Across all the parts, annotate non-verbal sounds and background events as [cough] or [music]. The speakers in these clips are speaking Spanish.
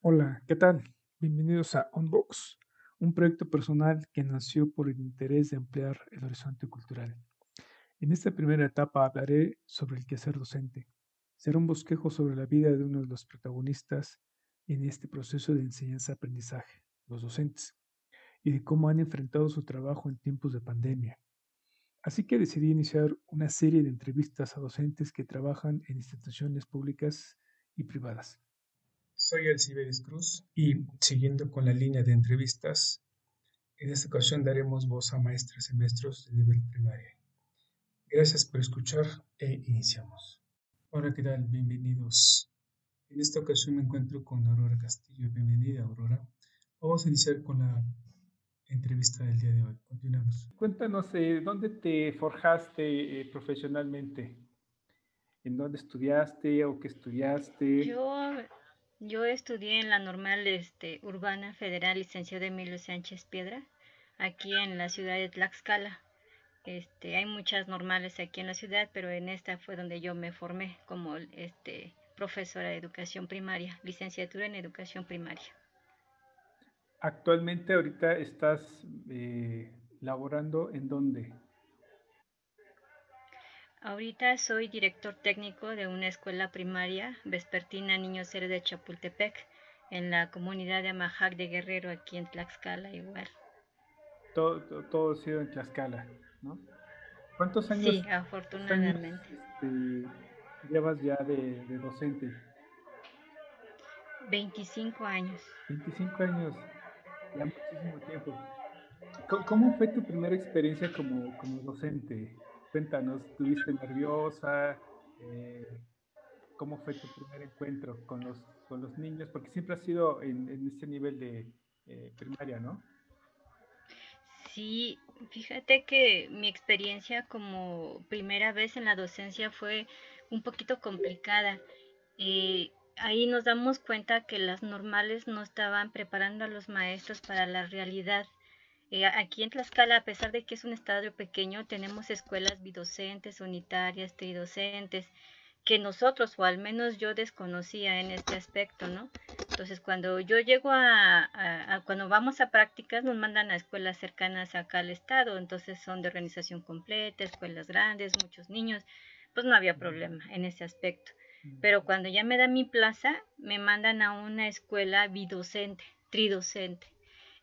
Hola, ¿qué tal? Bienvenidos a Unbox, un proyecto personal que nació por el interés de ampliar el horizonte cultural. En esta primera etapa hablaré sobre el quehacer docente. Será un bosquejo sobre la vida de uno de los protagonistas en este proceso de enseñanza-aprendizaje los docentes, y de cómo han enfrentado su trabajo en tiempos de pandemia. Así que decidí iniciar una serie de entrevistas a docentes que trabajan en instituciones públicas y privadas. Soy Alciberis Cruz y siguiendo con la línea de entrevistas, en esta ocasión daremos voz a maestras y maestros de nivel primario. Gracias por escuchar e iniciamos. Hola, ¿qué tal? Bienvenidos. En esta ocasión me encuentro con Aurora Castillo. Bienvenida, Aurora. Vamos a iniciar con la entrevista del día de hoy. Continuamos. Cuéntanos, eh, ¿dónde te forjaste eh, profesionalmente? ¿En dónde estudiaste o qué estudiaste? Yo, yo estudié en la normal este, urbana federal licenciado Emilio Sánchez Piedra, aquí en la ciudad de Tlaxcala. Este, hay muchas normales aquí en la ciudad, pero en esta fue donde yo me formé como este, profesora de educación primaria, licenciatura en educación primaria. Actualmente ahorita estás eh, laborando en dónde? Ahorita soy director técnico de una escuela primaria vespertina Niños Héroes de Chapultepec, en la comunidad de Amajac de Guerrero, aquí en Tlaxcala igual. Todo, todo, ha sido en Tlaxcala, ¿no? ¿Cuántos años? Sí, afortunadamente. Este, llevas ya de, de docente? 25 años. 25 años ya muchísimo tiempo. ¿Cómo fue tu primera experiencia como, como docente? Cuéntanos, ¿estuviste nerviosa? Eh, ¿Cómo fue tu primer encuentro con los, con los niños? Porque siempre has sido en, en este nivel de eh, primaria, ¿no? Sí, fíjate que mi experiencia como primera vez en la docencia fue un poquito complicada. Eh, ahí nos damos cuenta que las normales no estaban preparando a los maestros para la realidad. Eh, aquí en Tlaxcala, a pesar de que es un estadio pequeño, tenemos escuelas bidocentes, unitarias, tridocentes, que nosotros, o al menos yo desconocía en este aspecto, ¿no? Entonces, cuando yo llego a, a, cuando vamos a prácticas, nos mandan a escuelas cercanas acá al estado, entonces son de organización completa, escuelas grandes, muchos niños, pues no había problema en ese aspecto. Pero cuando ya me da mi plaza, me mandan a una escuela bidocente, tridocente.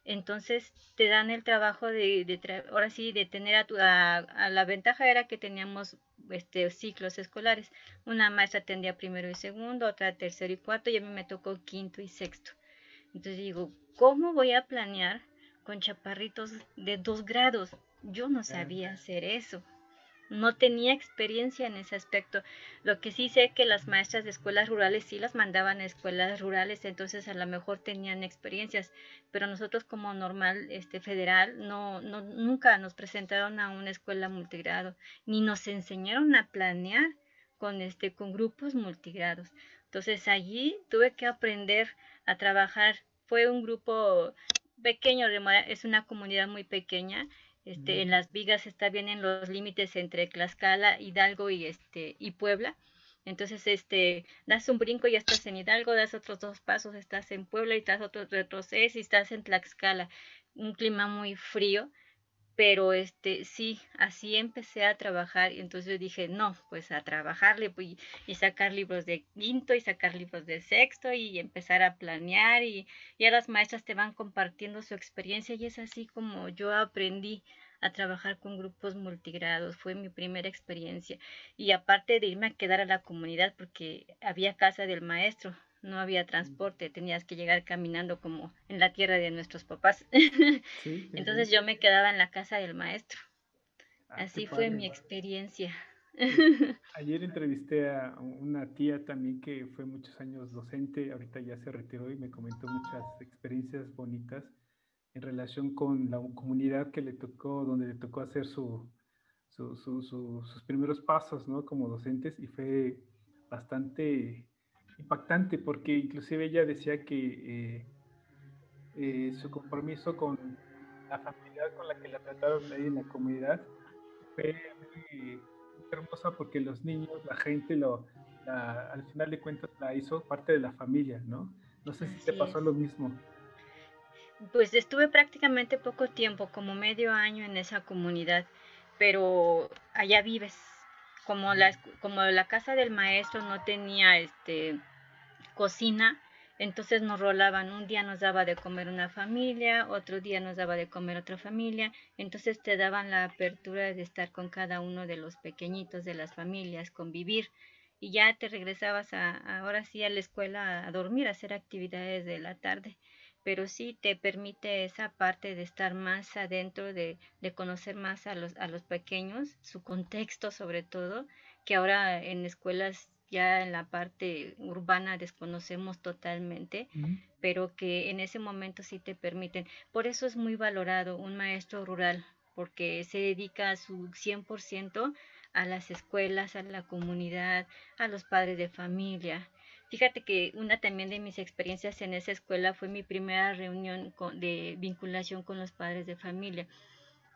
Entonces te dan el trabajo de, de ahora sí, de tener a, tu, a, la ventaja era que teníamos este, ciclos escolares. Una maestra atendía primero y segundo, otra tercero y cuarto, y a mí me tocó quinto y sexto. Entonces digo, ¿cómo voy a planear con chaparritos de dos grados? Yo no sabía hacer eso no tenía experiencia en ese aspecto. Lo que sí sé que las maestras de escuelas rurales sí las mandaban a escuelas rurales, entonces a lo mejor tenían experiencias, pero nosotros como normal este federal no, no nunca nos presentaron a una escuela multigrado, ni nos enseñaron a planear con este con grupos multigrados. Entonces allí tuve que aprender a trabajar. Fue un grupo pequeño, es una comunidad muy pequeña este, en las vigas está bien en los límites entre Tlaxcala, Hidalgo y este y Puebla. Entonces, este, das un brinco y ya estás en Hidalgo, das otros dos pasos, estás en Puebla y das otro retroceso y estás en Tlaxcala. Un clima muy frío, pero este sí, así empecé a trabajar y entonces dije, no, pues a trabajarle y, sacar libros de quinto y sacar libros de sexto y empezar a planear y ya las maestras te van compartiendo su experiencia y es así como yo aprendí a trabajar con grupos multigrados, fue mi primera experiencia. Y aparte de irme a quedar a la comunidad porque había casa del maestro, no había transporte, tenías que llegar caminando como en la tierra de nuestros papás. [laughs] Entonces yo me quedaba en la casa del maestro. Ah, Así fue mi experiencia [laughs] Ayer entrevisté a una tía también que fue muchos años docente, ahorita ya se retiró y me comentó muchas experiencias bonitas en relación con la comunidad que le tocó, donde le tocó hacer su, sus primeros pasos ¿no? como docentes y fue bastante impactante porque inclusive ella decía que eh, eh, su compromiso con la familia con la que la trataron ahí en la comunidad fue muy, hermosa porque los niños, la gente, lo, al final de cuentas la hizo parte de la familia, ¿no? No sé si te pasó lo mismo. Pues estuve prácticamente poco tiempo, como medio año en esa comunidad, pero allá vives. Como la, como la casa del maestro no tenía este cocina, entonces nos rolaban, un día nos daba de comer una familia, otro día nos daba de comer otra familia, entonces te daban la apertura de estar con cada uno de los pequeñitos de las familias, convivir y ya te regresabas a, ahora sí a la escuela a dormir, a hacer actividades de la tarde, pero sí te permite esa parte de estar más adentro, de, de conocer más a los, a los pequeños, su contexto sobre todo, que ahora en escuelas ya en la parte urbana desconocemos totalmente, pero que en ese momento sí te permiten. Por eso es muy valorado un maestro rural, porque se dedica a su 100% a las escuelas, a la comunidad, a los padres de familia. Fíjate que una también de mis experiencias en esa escuela fue mi primera reunión de vinculación con los padres de familia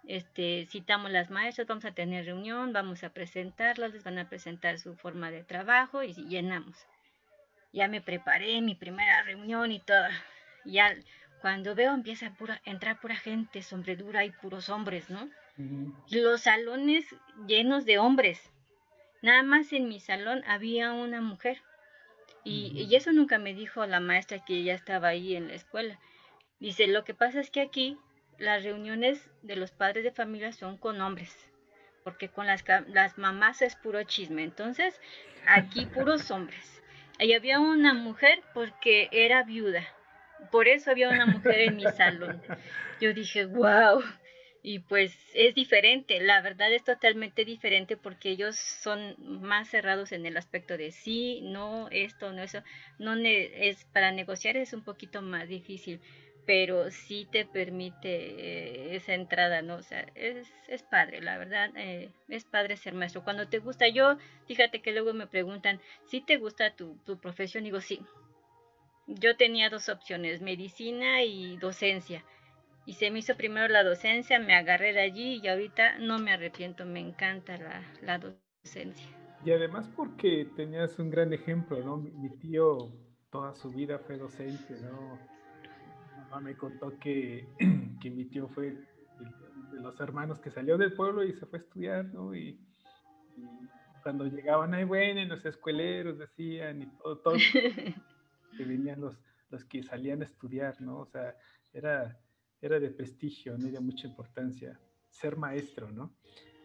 este, citamos las maestras, vamos a tener reunión, vamos a presentarlas, les van a presentar su forma de trabajo y llenamos. Ya me preparé mi primera reunión y todo. Ya cuando veo empieza a entrar pura gente, sombredura y puros hombres, ¿no? Los salones llenos de hombres. Nada más en mi salón había una mujer. Y, y, eso nunca me dijo la maestra que ella estaba ahí en la escuela. Dice, lo que pasa es que aquí las reuniones de los padres de familia son con hombres, porque con las, las mamás es puro chisme. Entonces, aquí [laughs] puros hombres. Ahí había una mujer porque era viuda. Por eso había una mujer en mi salón. Yo dije, wow. Y pues es diferente, la verdad es totalmente diferente porque ellos son más cerrados en el aspecto de sí, no, esto, no, eso. No es para negociar es un poquito más difícil pero sí te permite eh, esa entrada, ¿no? O sea, es, es padre, la verdad, eh, es padre ser maestro. Cuando te gusta, yo, fíjate que luego me preguntan, ¿si te gusta tu, tu profesión? Digo, sí. Yo tenía dos opciones, medicina y docencia. Y se me hizo primero la docencia, me agarré de allí y ahorita no me arrepiento, me encanta la, la docencia. Y además porque tenías un gran ejemplo, ¿no? Mi tío toda su vida fue docente, ¿no? me contó que, [clears throat] que mi tío fue de los hermanos que salió del pueblo y se fue a estudiar, ¿no? Y, cuando llegaban ahí, bueno, los escueleros decían y todo, todo, [laughs] que venían los, los que salían a estudiar, ¿no? O sea, era, era de prestigio, ¿no? De mucha importancia ser maestro, ¿no?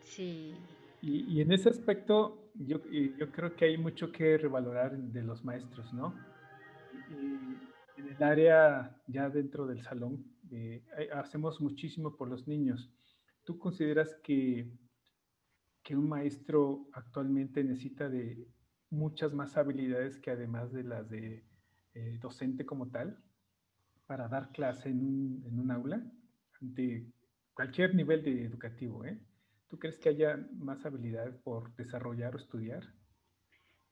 Sí. Y, y en ese aspecto, yo, yo creo que hay mucho que revalorar de los maestros, ¿no? Y, en el área ya dentro del salón, eh, hacemos muchísimo por los niños. ¿Tú consideras que, que un maestro actualmente necesita de muchas más habilidades que además de las de eh, docente como tal para dar clase en un, aula ante cualquier nivel de educativo? ¿eh? ¿Tú crees que haya más habilidades por desarrollar o estudiar?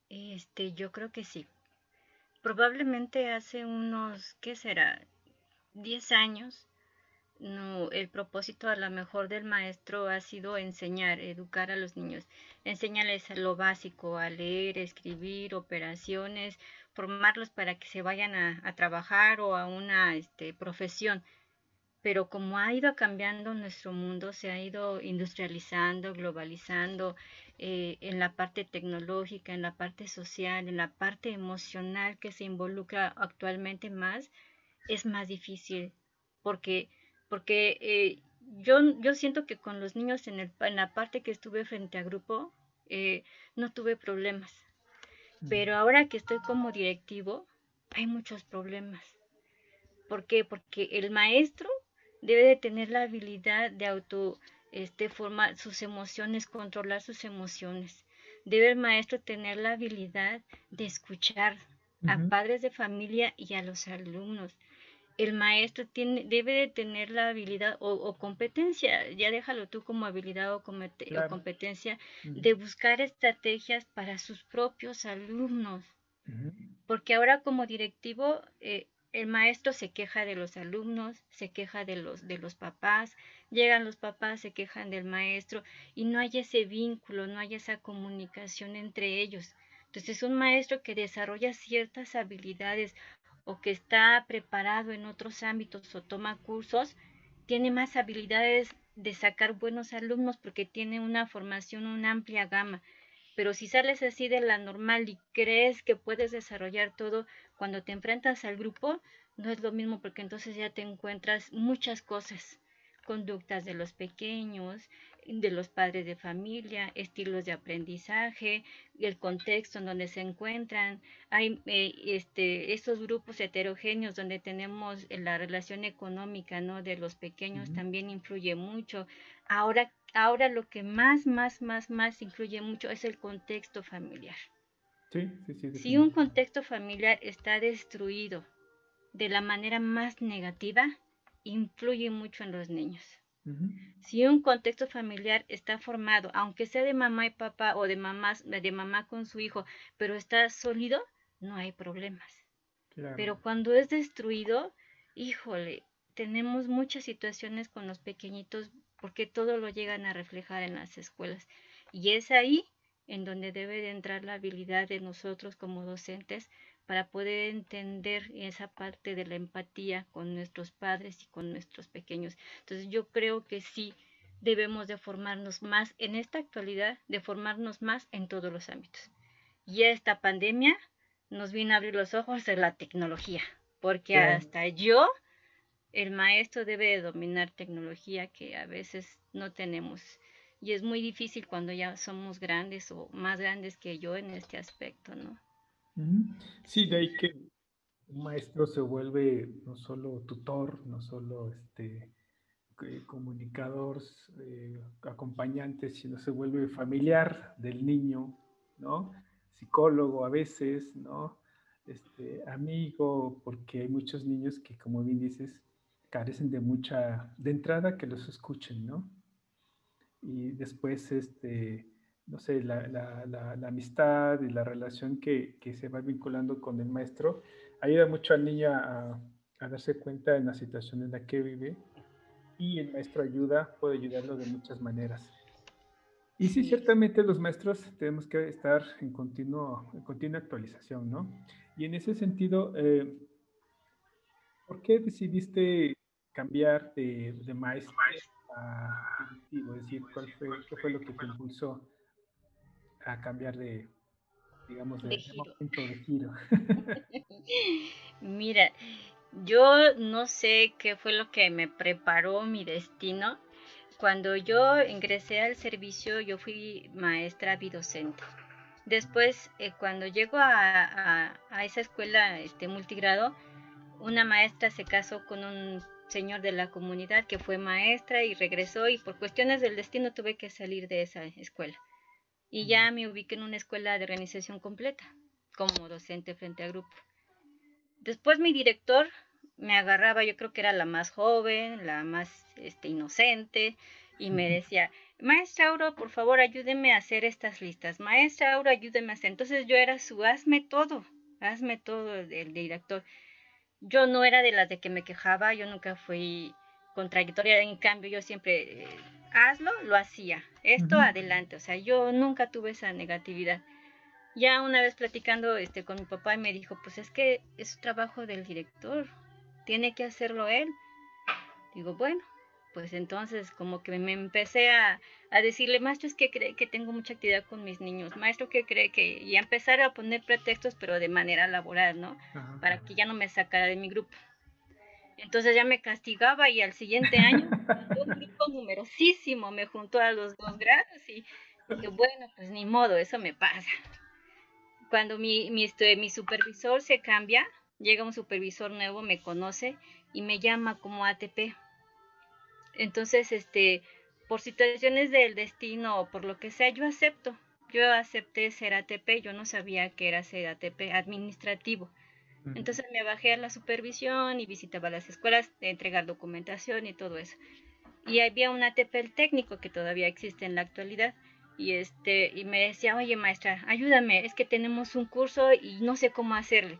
Este, yo creo que sí. Probablemente hace unos, ¿qué será? 10 años, el propósito a lo mejor del maestro ha sido enseñar, educar a los niños, enseñarles lo básico, a leer, escribir, operaciones, formarlos para que se vayan a, trabajar o a una este, profesión pero como ha ido cambiando nuestro mundo, se ha ido industrializando, globalizando eh, en la parte tecnológica, en la parte social, en la parte emocional que se involucra actualmente más, es más difícil porque, porque eh, yo, yo siento que con los niños en, el, en la parte que estuve frente a grupo, eh, no tuve problemas. Pero ahora que estoy como directivo, hay muchos problemas. ¿Por qué? Porque el maestro debe de tener la habilidad de auto este, formar sus emociones, controlar sus emociones. debe el maestro tener la habilidad de escuchar a padres de familia y a los alumnos. El maestro tiene, debe de tener la habilidad o, competencia, ya déjalo tú como habilidad o, competencia, de buscar estrategias para sus propios alumnos. Porque ahora como directivo, eh, el maestro se queja de los alumnos, se queja de los, de los papás, llegan los papás, se quejan del maestro y no hay ese vínculo, no hay esa comunicación entre ellos. Entonces un maestro que desarrolla ciertas habilidades o que está preparado en otros ámbitos o toma cursos, tiene más habilidades de sacar buenos alumnos porque tiene una formación, una amplia gama. Pero si sales así de la normal y crees que puedes desarrollar todo, cuando te enfrentas al grupo, no es lo mismo porque entonces ya te encuentras muchas cosas, conductas de los pequeños, de los padres de familia, estilos de aprendizaje, el contexto en donde se encuentran. Hay eh, este, estos grupos heterogéneos donde tenemos la relación económica ¿no? de los pequeños también influye mucho. Ahora ahora lo que más, más, más, más influye mucho es el contexto familiar. Sí, sí, sí, si un contexto familiar está destruido de la manera más negativa, influye mucho en los niños. Si un contexto familiar está formado, aunque sea de mamá y papá o de, mamás, de mamá con su hijo, pero está sólido, no hay problemas. Pero cuando es destruido, híjole, tenemos muchas situaciones con los pequeñitos porque todo lo llegan a reflejar en las escuelas. Y es ahí en donde debe de entrar la habilidad de nosotros como docentes para poder entender esa parte de la empatía con nuestros padres y con nuestros pequeños. Entonces yo creo que sí debemos de formarnos más en esta actualidad, de formarnos más en todos los ámbitos. Y esta pandemia nos vino a abrir los ojos de la tecnología, porque hasta yo el maestro debe dominar tecnología que a veces no tenemos. Y es muy difícil cuando ya somos grandes o más grandes que yo en este aspecto, ¿no? Sí, de ahí que un maestro se vuelve no solo tutor, no solo este comunicador, eh, acompañante, sino se vuelve familiar del niño, ¿no? Psicólogo a veces, ¿no? Este, amigo, porque hay muchos niños que, como bien dices, carecen de mucha, de entrada que los escuchen, ¿no? Y después, este, no sé, la, la, la, amistad y la relación que, que, se va vinculando con el maestro ayuda mucho al niño a, a, darse cuenta en la situación en la que vive y el maestro ayuda, puede ayudarlo de muchas maneras. Y sí, ciertamente los maestros tenemos que estar en, continuo, en continua actualización, ¿no? Y en ese sentido, eh, ¿por qué decidiste cambiar de, de maestro a directivo? Es decir, ¿cuál fue, ¿qué fue lo que te impulsó a cambiar de, digamos, de, de giro? [laughs] Mira, yo no sé qué fue lo que me preparó mi destino. Cuando yo ingresé al servicio, yo fui maestra bidocente. Después, eh, cuando llego a, a, a, esa escuela este, multigrado, una maestra se casó con un señor de la comunidad que fue maestra y regresó y por cuestiones del destino tuve que salir de esa escuela. Y ya me ubiqué en una escuela de organización completa como docente frente a grupo. Después mi director me agarraba, yo creo que era la más joven, la más este, inocente, y me decía, maestra Aura, por favor ayúdeme a hacer estas listas, maestra Aura, ayúdeme a hacer. Entonces yo era su, hazme todo, hazme todo el director. Yo no era de las de que me quejaba, yo nunca fui contradictoria, en cambio yo siempre, eh, hazlo, lo hacía, esto adelante, o sea, yo nunca tuve esa negatividad. Ya una vez platicando este, con mi papá y me dijo, pues es que es trabajo del director, tiene que hacerlo él. Digo, bueno, pues entonces como que me empecé a, decirle, maestro, es que cree que tengo mucha actividad con mis niños, maestro, que cree que, y a empezar a poner pretextos, pero de manera laboral, ¿no? Para que ya no me sacara de mi grupo. Entonces ya me castigaba y al siguiente año un grupo numerosísimo me juntó a los dos grados y dije, bueno, pues ni modo, eso me pasa. Cuando mi, mi, este, mi supervisor se cambia, llega un supervisor nuevo, me conoce y me llama como ATP entonces, este, por situaciones del destino o por lo que sea, yo acepto. yo acepté ser ATP, yo no sabía que era ser ATP administrativo. Entonces me bajé a la supervisión y visitaba las escuelas, entregar documentación y todo eso. Y había un ATP técnico que todavía existe en la actualidad. Y, este, y me decía, oye maestra, ayúdame, es que tenemos un curso y no sé cómo hacerle.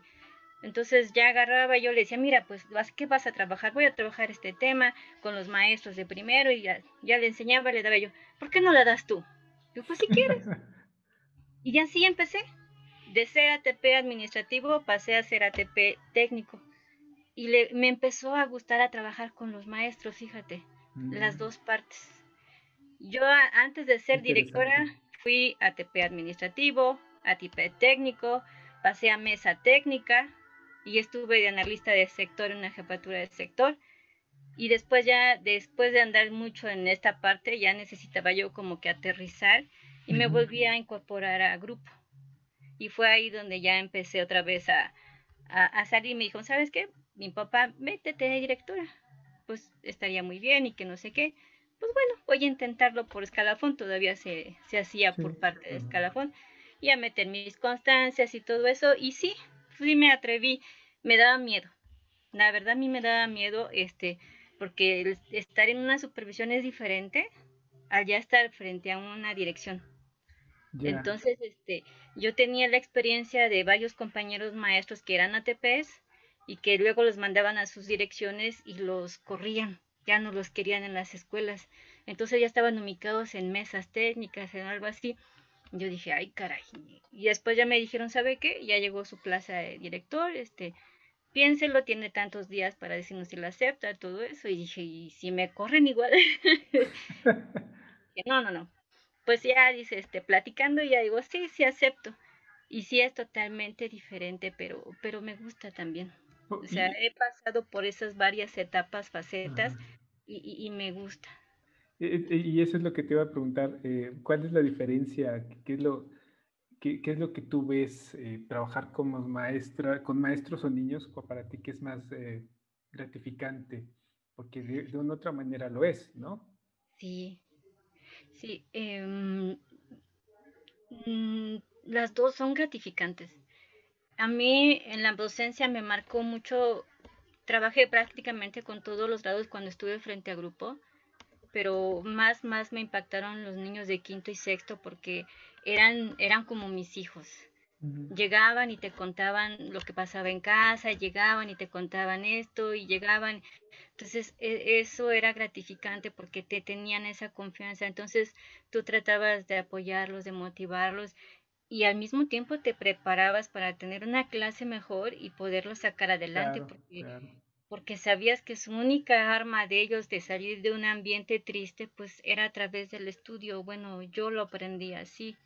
Entonces ya agarraba, yo le decía, mira, pues, ¿qué vas a trabajar? Voy a trabajar este tema con los maestros de primero y ya, ya le enseñaba, le daba yo, ¿por qué no la das tú? Yo, pues si quieres. [laughs] y así empecé. De ser ATP administrativo pasé a ser ATP técnico. Y le, me empezó a gustar a trabajar con los maestros, fíjate, las mm. dos partes. Yo antes de ser directora fui ATP administrativo, ATP técnico, pasé a mesa técnica, y estuve de analista de sector en una jefatura de sector. Y después ya, después de andar mucho en esta parte, ya necesitaba yo como que aterrizar y me volví a incorporar a grupo. Y fue ahí donde ya empecé otra vez a, a, salir y me dijo, ¿sabes qué? Mi papá, métete de directora. Pues estaría muy bien y que no sé qué. Pues bueno, voy a intentarlo por escalafón, todavía se, se hacía por parte de escalafón. Y a meter mis constancias y todo eso. Y sí, sí me atreví, me daba miedo. La verdad a mí me daba miedo, este, porque estar en una supervisión es diferente al ya estar frente a una dirección. Entonces, este, yo tenía la experiencia de varios compañeros maestros que eran ATPs y que luego los mandaban a sus direcciones y los corrían, ya no los querían en las escuelas. Entonces ya estaban ubicados en mesas técnicas, en algo así. Yo dije, ay, caray. Y después ya me dijeron, ¿sabe qué? Ya llegó su plaza de director, este, piénselo, tiene tantos días para decirnos si lo acepta, todo eso. Y dije, ¿y si me corren igual? [laughs] no, no, no. Pues ya dice, este, platicando, ya digo, sí, sí acepto. Y sí es totalmente diferente, pero, pero me gusta también. Oh, o sea, he pasado por esas varias etapas, facetas, y, y me gusta. Eh, eh, y eso es lo que te iba a preguntar, eh, ¿cuál es la diferencia? ¿Qué es lo, qué, es lo que tú ves trabajar como maestra, con maestros o niños para ti que es más gratificante? Porque de, una otra manera lo es, ¿no? Sí, sí. Em, mm, las dos son gratificantes. A mí en la docencia me marcó mucho, trabajé prácticamente con todos los grados cuando estuve frente a grupo pero más, más me impactaron los niños de quinto y sexto porque eran, eran como mis hijos. Llegaban y te contaban lo que pasaba en casa, llegaban y te contaban esto y llegaban. Entonces e, eso era gratificante porque te tenían esa confianza. Entonces tú tratabas de apoyarlos, de motivarlos y al mismo tiempo te preparabas para tener una clase mejor y poderlos sacar adelante. porque porque sabías que su única arma de ellos de salir de un ambiente triste pues era a través del estudio. Bueno, yo lo aprendí así.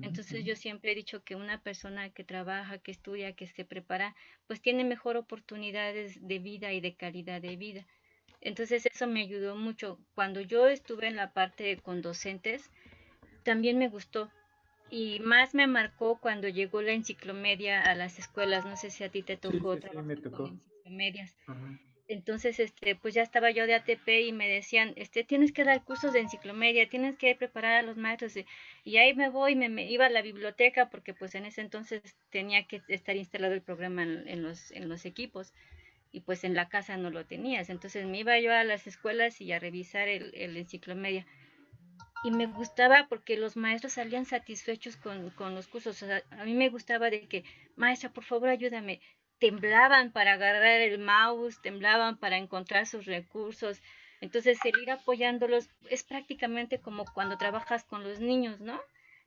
Entonces yo siempre he dicho que una persona que trabaja, que estudia, que se prepara, pues tiene mejor oportunidades de vida y de calidad de vida. Entonces eso me ayudó mucho. Cuando yo estuve en la parte con docentes, también me gustó. Y más me marcó cuando llegó la enciclomedia a las escuelas. No sé si a ti te tocó. Sí, me tocó. Entonces, este, pues ya estaba yo de ATP y me decían, este, tienes que dar cursos de enciclomedia, tienes que preparar a los maestros. Y, ahí me voy, me, me, iba a la biblioteca porque pues en ese entonces tenía que estar instalado el programa en, los, en los equipos y pues en la casa no lo tenías. Entonces me iba yo a las escuelas y a revisar el, enciclomedia. Y me gustaba porque los maestros salían satisfechos con, con los cursos. a mí me gustaba de que, maestra, por favor ayúdame, temblaban para agarrar el mouse, temblaban para encontrar sus recursos. Entonces, el ir apoyándolos es prácticamente como cuando trabajas con los niños, ¿no?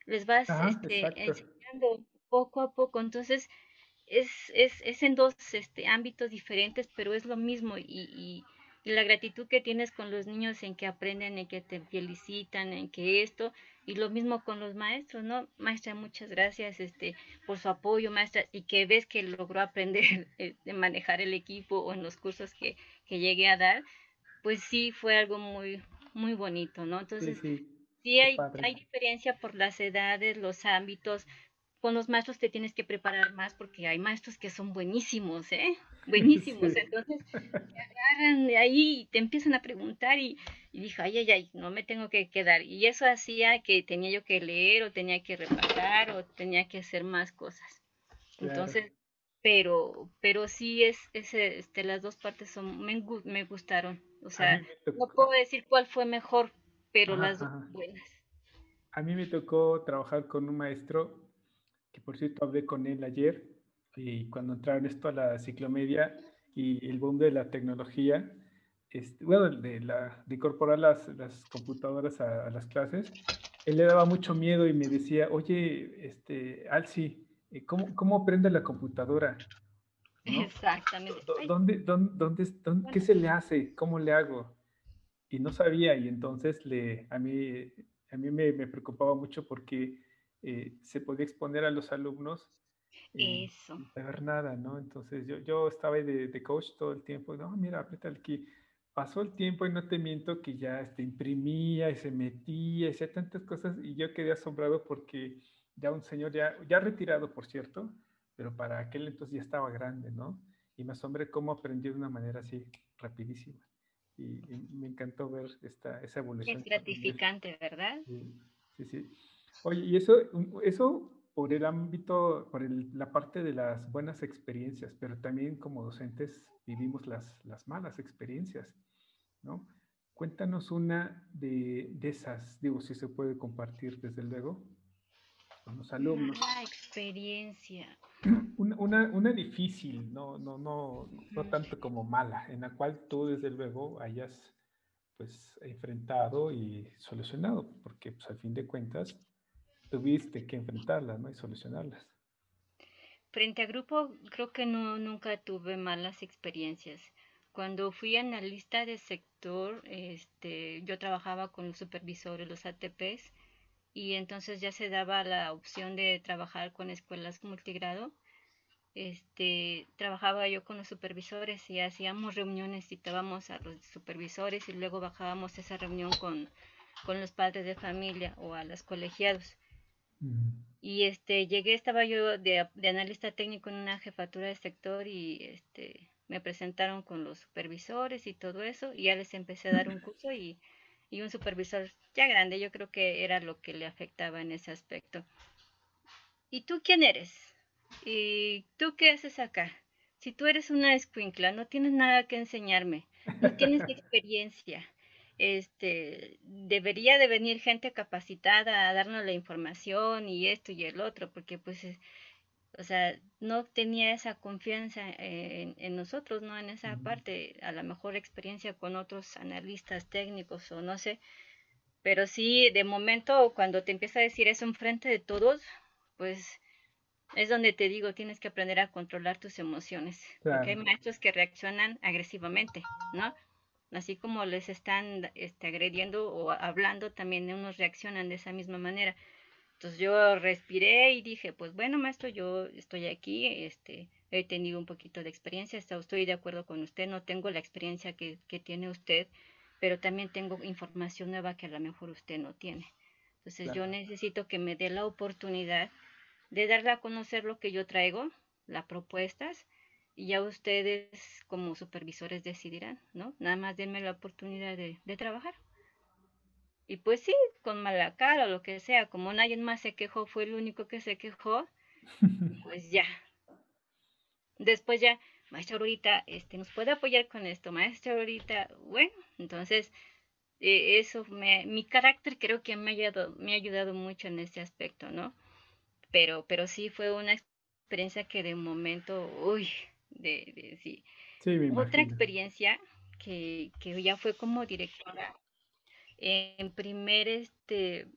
Les vas este, enseñando poco a poco. Entonces, es, es, es en dos este, ámbitos diferentes, pero es lo mismo. Y, y la gratitud que tienes con los niños en que aprenden, en que te felicitan, en que esto, y lo mismo con los maestros, ¿no? Maestra, muchas gracias este, por su apoyo, maestra, y que ves que logró aprender de [laughs] manejar el equipo o en los cursos que, que llegué a dar, pues sí fue algo muy, muy bonito, ¿no? Entonces, sí, hay, hay diferencia por las edades, los ámbitos, con los maestros te tienes que preparar más porque hay maestros que son buenísimos, ¿eh? Buenísimos. Entonces, te agarran de ahí y te empiezan a preguntar y, y dije, ay, ay, ay, no me tengo que quedar. Y eso hacía que tenía yo que leer o tenía que repasar o tenía que hacer más cosas. Entonces, pero, pero sí es, este, las dos partes son, me, me gustaron. O sea, no puedo decir cuál fue mejor, pero las dos buenas. A mí me tocó trabajar con un maestro, que por cierto hablé con él ayer, y cuando entraron esto a la ciclomedia y el boom de la tecnología, este, bueno, de, la, de incorporar las, las computadoras a, las clases, él le daba mucho miedo y me decía, oye, este, Alci, eh, ¿cómo, cómo aprende la computadora? Exactamente. ¿Dónde, dónde, dónde, dónde, ¿Qué se le hace? ¿Cómo le hago? Y no sabía y entonces le, a mí a mí me, me preocupaba mucho porque eh, se podía exponer a los alumnos eh, Eso. de ver nada, ¿no? Entonces yo, yo estaba de, de, coach todo el tiempo, no, mira, aprieta aquí. Pasó el tiempo y no te miento que ya este, imprimía y se metía, y hacía tantas cosas y yo quedé asombrado porque ya un señor, ya, ya retirado, por cierto, pero para aquel entonces ya estaba grande, ¿no? Y me asombré cómo aprendió de una manera así rapidísima y, me encantó ver esta, esa evolución. Es gratificante, ¿verdad? Sí, sí. Oye, y eso, eso por el ámbito, por el, la parte de las buenas experiencias, pero también como docentes vivimos las, las malas experiencias, ¿no? Cuéntanos una de, de, esas, digo, si se puede compartir desde luego con los alumnos. Una experiencia. [clears throat] Una, una, una, difícil, no, no, no, no tanto como mala, en la cual tú desde luego hayas pues enfrentado y solucionado, porque pues al fin de cuentas tuviste que enfrentarlas. Y solucionarlas. Frente a grupo, creo que no, nunca tuve malas experiencias. Cuando fui analista de sector, este, yo trabajaba con los supervisores, los ATPs, y entonces ya se daba la opción de trabajar con escuelas multigrado. Este, trabajaba yo con los supervisores y hacíamos reuniones, citábamos a los supervisores y luego bajábamos esa reunión con, con los padres de familia o a los colegiados. Y este, llegué, estaba yo de, de, analista técnico en una jefatura de sector y este, me presentaron con los supervisores y todo eso y ya les empecé a dar un curso y y un supervisor ya grande, yo creo que era lo que le afectaba en ese aspecto. ¿Y tú quién eres? ¿Y tú qué haces acá? Si tú eres una escuincla, no tienes nada que enseñarme, no tienes [laughs] experiencia. Este, debería de venir gente capacitada a darnos la información y esto y el otro, porque pues o sea, no tenía esa confianza en, nosotros, ¿no? En esa parte, a lo mejor experiencia con otros analistas técnicos o no sé, pero sí, de momento, cuando te empieza a decir eso enfrente de todos, pues es donde te digo, tienes que aprender a controlar tus emociones, porque hay maestros que reaccionan agresivamente, ¿no? Así como les están este, agrediendo o hablando, también unos reaccionan de esa misma manera. Entonces yo respiré y dije, pues bueno, maestro, yo estoy aquí, este, he tenido un poquito de experiencia, estoy de acuerdo con usted, no tengo la experiencia que, que tiene usted, pero también tengo información nueva que a lo mejor usted no tiene. Entonces yo necesito que me dé la oportunidad de darle a conocer lo que yo traigo, las propuestas, y ya ustedes como supervisores decidirán, ¿no? Nada más denme la oportunidad de, de trabajar. Y pues sí, con mala cara o lo que sea, como nadie más se quejó, fue el único que se quejó, [laughs] pues ya. Después ya, maestra ahorita, este, ¿nos puede apoyar con esto? Maestra ahorita, bueno, entonces, eh, eso, me, mi carácter creo que me ha, ayudado, me ha ayudado mucho en este aspecto, ¿no? Pero, pero sí fue una experiencia que de momento, uy, de, de sí. Otra experiencia que, que ya fue como directora en primer, este,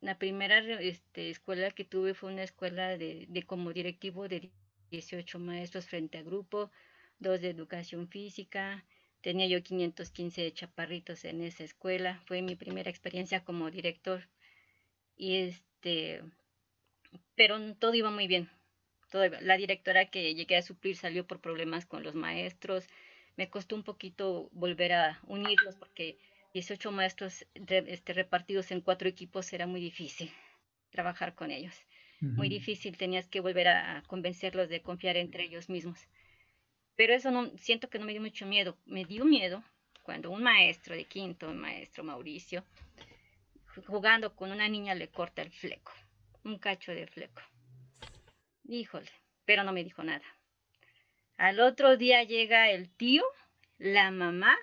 la primera este, escuela que tuve fue una escuela de, de como directivo de 18 maestros frente a grupo, dos de educación física, tenía yo 515 chaparritos en esa escuela, fue mi primera experiencia como director y este, pero todo iba muy bien. La directora que llegué a suplir salió por problemas con los maestros, me costó un poquito volver a unirlos porque 18 maestros este, repartidos en cuatro equipos era muy difícil trabajar con ellos. muy difícil, tenías que volver a convencerlos de confiar entre ellos mismos. Pero eso no, siento que no me dio mucho miedo, me dio miedo cuando un maestro de quinto, un maestro Mauricio, jugando con una niña le corta el fleco, un cacho de fleco. Híjole, pero no me dijo nada. Al otro día llega el tío, la mamá,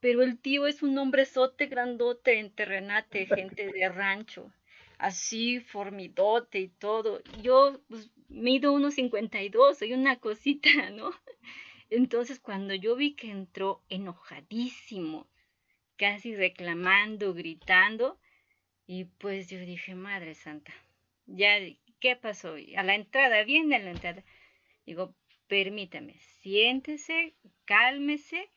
pero el tío es un hombre sote grandote en terrenate, [laughs] gente de rancho así formidote y todo. Yo pues, mido unos 52, soy una cosita, [laughs] ¿no? Entonces cuando yo vi que entró enojadísimo, casi reclamando, gritando, y pues yo dije, Madre Santa, ya, ¿qué pasó? A la entrada, viene la entrada. Digo, permítame, siéntese, cálmese,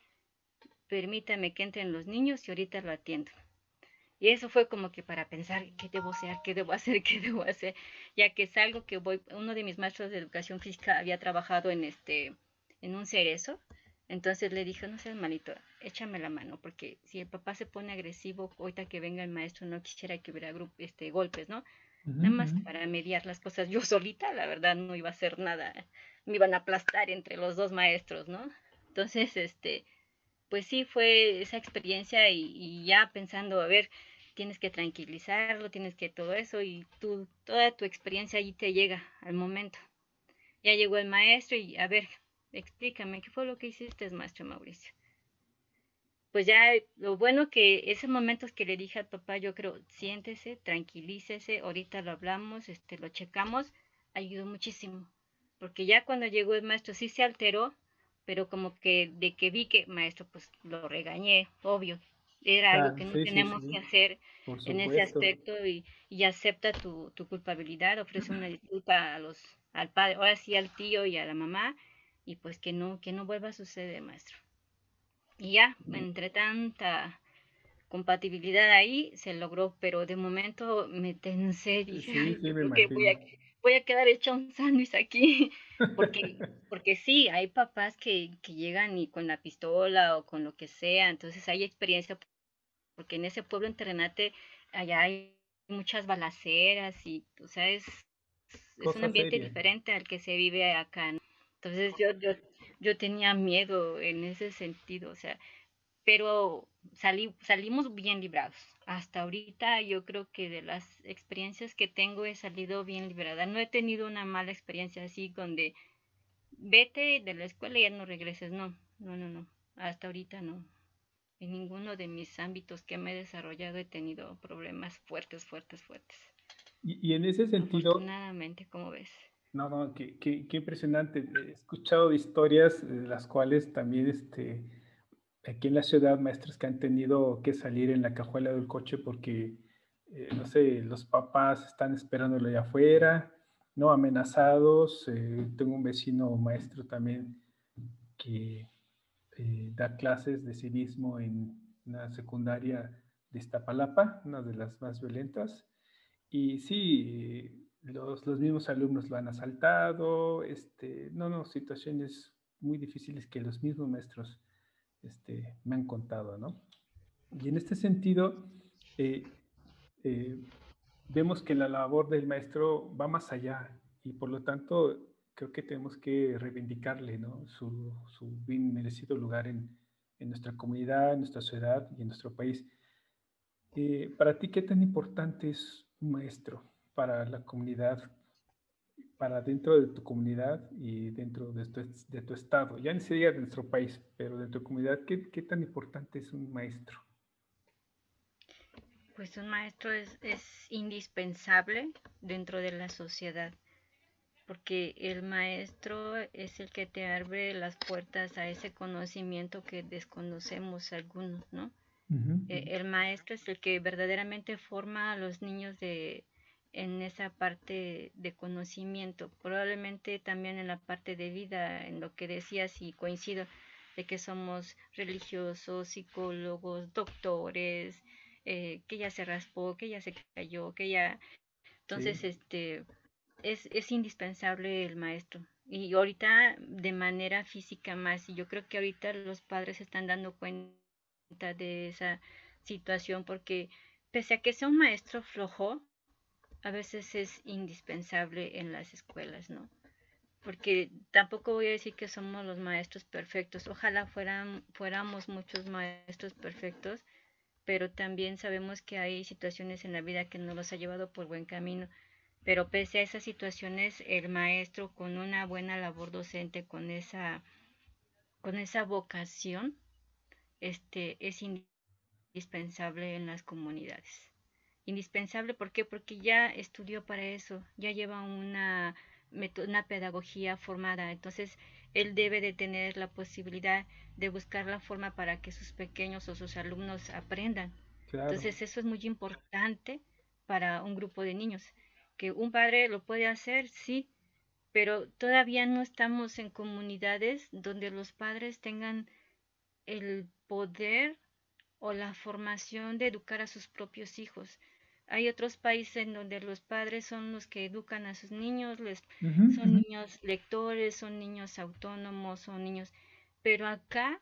permítame que entren los niños y ahorita lo atiendo. Y eso fue como que para pensar qué debo hacer, qué debo hacer, [laughs] qué debo hacer, ya que es algo que voy, uno de mis maestros de educación física había trabajado en este, en un cerezo, entonces le dije, no seas malito, échame la mano, porque si el papá se pone agresivo, ahorita que venga el maestro, no quisiera que hubiera este, golpes, ¿no? Nada más para mediar las cosas yo solita, la verdad no iba a hacer nada, me iban a aplastar entre los dos maestros, ¿no? Entonces, este, pues sí fue esa experiencia y, ya pensando, a ver, tienes que tranquilizarlo, tienes que todo eso y tú, toda tu experiencia allí te llega al momento. Ya llegó el maestro y a ver, explícame, ¿qué fue lo que hiciste, maestro Mauricio? Pues ya lo bueno que ese momento es que le dije al papá, yo creo, siéntese, tranquilícese, ahorita lo hablamos, este, lo checamos, ayudó muchísimo. Porque ya cuando llegó el maestro sí se alteró, pero como que de que vi que maestro, pues lo regañé, obvio. Era algo que no tenemos que hacer en ese aspecto y, y acepta tu, tu, culpabilidad, ofrece una disculpa a los, al padre, ahora sí al tío y a la mamá, y pues que no, que no vuelva a suceder, maestro. Y ya, entre tanta compatibilidad ahí se logró, pero de momento me tensé, dije, [laughs] que voy a, voy a quedar hecha un sándwich aquí. [laughs] Porque, porque sí, hay papás que, que llegan y con la pistola o con lo que sea, entonces hay experiencia, porque en ese pueblo en Terrenate allá hay muchas balaceras y, o sea, es, es un ambiente diferente al que se vive acá. Entonces yo, yo, yo tenía miedo en ese sentido, o sea, pero salí, salimos bien librados hasta ahorita yo creo que de las experiencias que tengo he salido bien liberada. No he tenido una mala experiencia así donde vete de la escuela y ya no regreses. No, no, no, no. Hasta ahorita no. En ninguno de mis ámbitos que me he desarrollado he tenido problemas fuertes, fuertes, fuertes. Y, en ese sentido... Afortunadamente, ¿cómo ves? No, no, qué, qué, qué impresionante. He escuchado historias de las cuales también este, aquí en la ciudad maestros que han tenido que salir en la cajuela del coche porque, eh, no sé, los papás están esperándolo allá afuera, ¿no? Amenazados. Eh, tengo un vecino maestro también que eh, da clases de civismo en una secundaria de Iztapalapa, una de las más violentas. Y sí, los, los mismos alumnos lo han asaltado, este, no, no, situaciones muy difíciles que los mismos maestros este, me han contado, ¿no? Y en este sentido, eh, eh, vemos que la labor del maestro va más allá y por lo tanto creo que tenemos que reivindicarle ¿no? su, su, bien merecido lugar en, en, nuestra comunidad, en nuestra ciudad y en nuestro país. Eh, para ti, ¿qué tan importante es un maestro para la comunidad para dentro de tu comunidad y dentro de tu, de tu estado, ya ni siquiera de nuestro país, pero de tu comunidad, ¿qué, ¿qué, tan importante es un maestro? Pues un maestro es, es indispensable dentro de la sociedad, porque el maestro es el que te abre las puertas a ese conocimiento que desconocemos algunos, ¿no? E, el maestro es el que verdaderamente forma a los niños de, en esa parte de conocimiento, probablemente también en la parte de vida, en lo que decías y coincido, de que somos religiosos, psicólogos, doctores, eh, que ya se raspó, que ya se cayó, que ya... Entonces, este, es, es indispensable el maestro. Y ahorita de manera física más, y yo creo que ahorita los padres están dando cuenta de esa situación porque pese a que sea un maestro flojo, a veces es indispensable en las escuelas, ¿no? Porque tampoco voy a decir que somos los maestros perfectos. Ojalá fueran, fuéramos muchos maestros perfectos, pero también sabemos que hay situaciones en la vida que no los ha llevado por buen camino. Pero pese a esas situaciones, el maestro con una buena labor docente, con esa, con esa vocación, este, es indispensable en las comunidades. Indispensable, ¿por qué? Porque ya estudió para eso, ya lleva una, una pedagogía formada, entonces él debe de tener la posibilidad de buscar la forma para que sus pequeños o sus alumnos aprendan. Entonces eso es muy importante para un grupo de niños. Que un padre lo puede hacer, sí, pero todavía no estamos en comunidades donde los padres tengan el poder o la formación de educar a sus propios hijos. Hay otros países en donde los padres son los que educan a sus niños, les, son niños lectores, son niños autónomos, son niños... Pero acá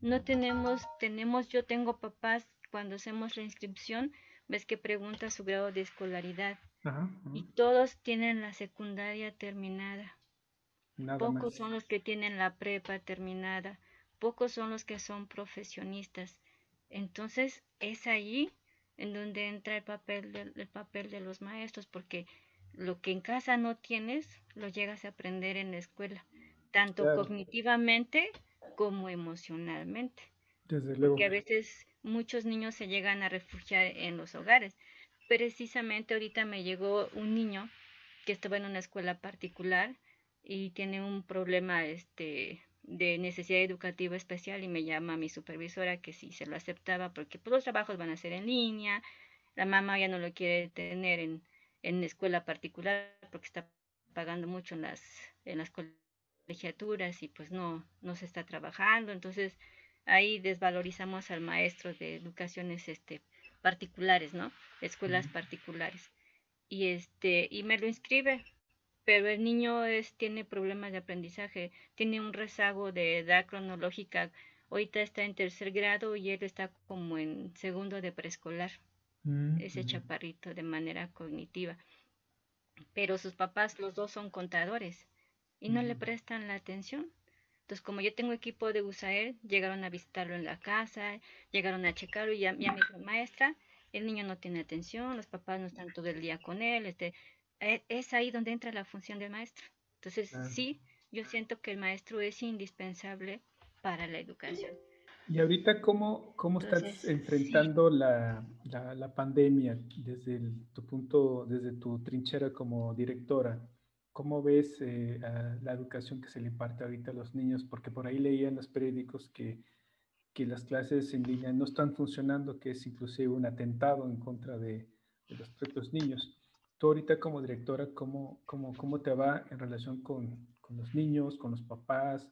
no tenemos, tenemos, yo tengo papás, cuando hacemos la inscripción, ves que pregunta su grado de escolaridad. Y todos tienen la secundaria terminada. Pocos son los que tienen la prepa terminada. Pocos son los que son profesionistas. Entonces es ahí en donde entra el papel de, el papel de los maestros, porque lo que en casa no tienes, lo llegas a aprender en la escuela, tanto cognitivamente como emocionalmente. Desde luego. Porque a veces muchos niños se llegan a refugiar en los hogares. Precisamente ahorita me llegó un niño que estaba en una escuela particular y tiene un problema este de necesidad educativa especial y me llama mi supervisora que si se lo aceptaba porque pues, los trabajos van a ser en línea, la mamá ya no lo quiere tener en, en escuela particular porque está pagando mucho en las, en las colegiaturas y pues no, no se está trabajando, entonces ahí desvalorizamos al maestro de educaciones este, particulares, ¿no? Escuelas particulares. Y este, y me lo inscribe pero el niño es, tiene problemas de aprendizaje, tiene un rezago de edad cronológica. Ahorita está en tercer grado y él está como en segundo de preescolar, mm, ese chaparrito de manera cognitiva. Pero sus papás, los dos son contadores y no le prestan la atención. Entonces, como yo tengo equipo de USAER, llegaron a visitarlo en la casa, llegaron a checarlo y ya, ya me dijo, maestra, el niño no tiene atención, los papás no están todo el día con él, este, es ahí donde entra la función del maestro. Entonces, sí, yo siento que el maestro es indispensable para la educación. Y ahorita, ¿cómo, cómo estás enfrentando la, la, pandemia desde tu punto, desde tu trinchera como directora? ¿Cómo ves eh, la educación que se le imparte ahorita a los niños? Porque por ahí leía en los periódicos que, que las clases en línea no están funcionando, que es inclusive un atentado en contra de, de los propios niños. Tú ahorita como directora, ¿cómo, cómo, cómo te va en relación con, con, los niños, con los papás?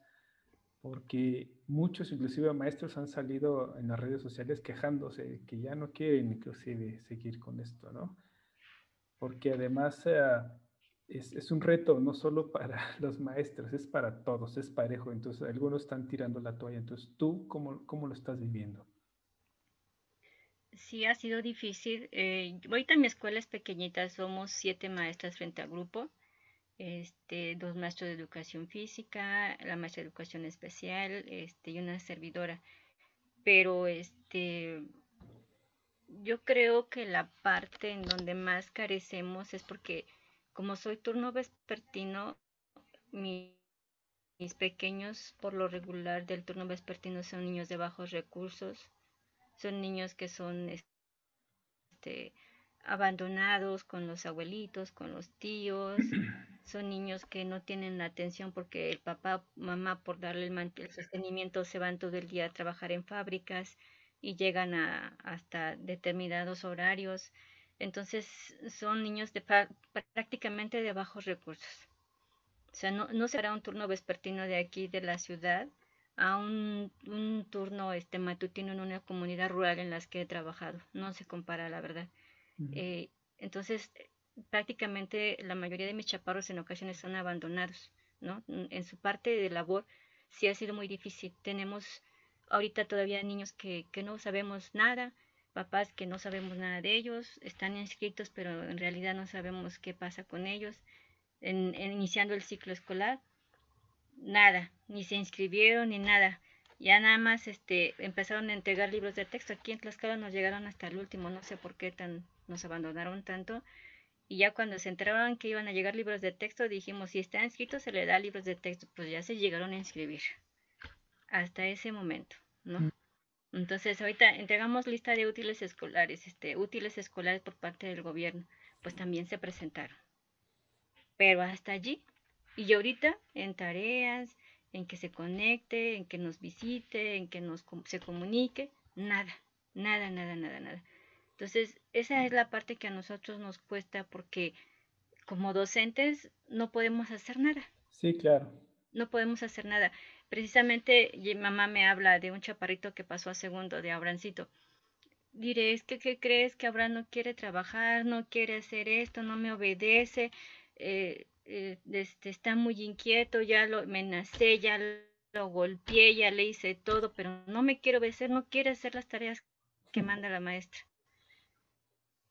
Porque muchos, inclusive maestros, han salido en las redes sociales quejándose que ya no quieren inclusive seguir con esto, ¿no? Porque además eh, es, es, un reto no solo para [laughs] los maestros, es para todos, es parejo. Entonces algunos están tirando la toalla. Entonces, ¿tú cómo, cómo lo estás viviendo? Sí ha sido difícil. Eh, ahorita mi escuela es pequeñita, somos siete maestras frente al grupo, este, dos maestros de educación física, la maestra de educación especial, este, y una servidora. Pero este, yo creo que la parte en donde más carecemos es porque como soy turno vespertino, mis pequeños por lo regular del turno vespertino son niños de bajos recursos son niños que son este, abandonados con los abuelitos, con los tíos, [clears throat] son niños que no tienen la atención porque el papá, mamá, por darle el, sostenimiento, se van todo el día a trabajar en fábricas y llegan a, hasta determinados horarios. Entonces son niños de prácticamente de bajos recursos. O sea, no, no será un turno vespertino de aquí, de la ciudad, a un, un, turno este matutino en una comunidad rural en las que he trabajado. No se compara, la verdad. Eh, entonces, prácticamente la mayoría de mis chaparros en ocasiones son abandonados, ¿no? En su parte de labor sí ha sido muy difícil. Tenemos ahorita todavía niños que, que no sabemos nada, papás que no sabemos nada de ellos, están inscritos pero en realidad no sabemos qué pasa con ellos, en, iniciando el ciclo escolar, nada, ni se inscribieron ni nada. Ya nada más este, empezaron a entregar libros de texto. Aquí en Tlaxcala nos llegaron hasta el último, no sé por qué tan, nos abandonaron tanto. Y ya cuando se enteraron que iban a llegar libros de texto, dijimos, si está inscrito se le da libros de texto. Pues ya se llegaron a inscribir. Hasta ese momento, ¿no? Mm. Entonces, ahorita entregamos lista de útiles escolares, este, útiles escolares por parte del gobierno, pues también se presentaron. Pero hasta allí. Y ahorita en tareas, en que se conecte, en que nos visite, en que nos se comunique, nada, nada, nada, nada, nada. Entonces, esa es la parte que a nosotros nos cuesta porque como docentes no podemos hacer nada. Sí, claro. No podemos hacer nada. Precisamente mi mamá me habla de un chaparrito que pasó a segundo de Abrancito. Diré, es que, ¿qué crees? Que Abraham no quiere trabajar, no quiere hacer esto, no me obedece, eh, eh, este, está muy inquieto, ya lo amenacé, ya lo golpeé, ya le hice todo, pero no me quiero obedecer, no quiere hacer las tareas que manda la maestra.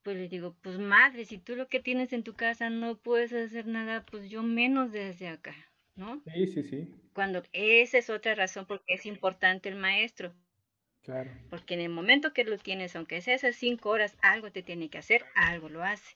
Pues le digo, pues madre, si tú lo que tienes en tu casa no puedes hacer nada, pues yo menos desde acá. ¿no? Sí, sí, sí. Cuando esa es otra razón porque es importante el maestro. Claro. Porque en el momento que lo tienes, aunque sea esas cinco horas, algo te tiene que hacer, algo lo hace.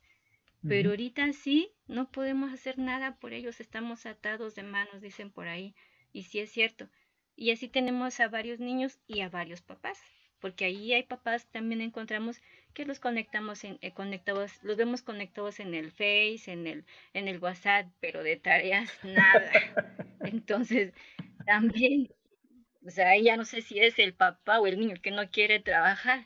Pero ahorita sí, no podemos hacer nada por ellos, estamos atados de manos, dicen por ahí. Y sí es cierto. Y así tenemos a varios niños y a varios papás porque ahí hay papás, también encontramos que los conectamos en, eh, conectados, los vemos conectados en el Face, en el, en el WhatsApp, pero de tareas [laughs] nada. Entonces, también, o sea, ahí ya no sé si es el papá o el niño que no quiere trabajar,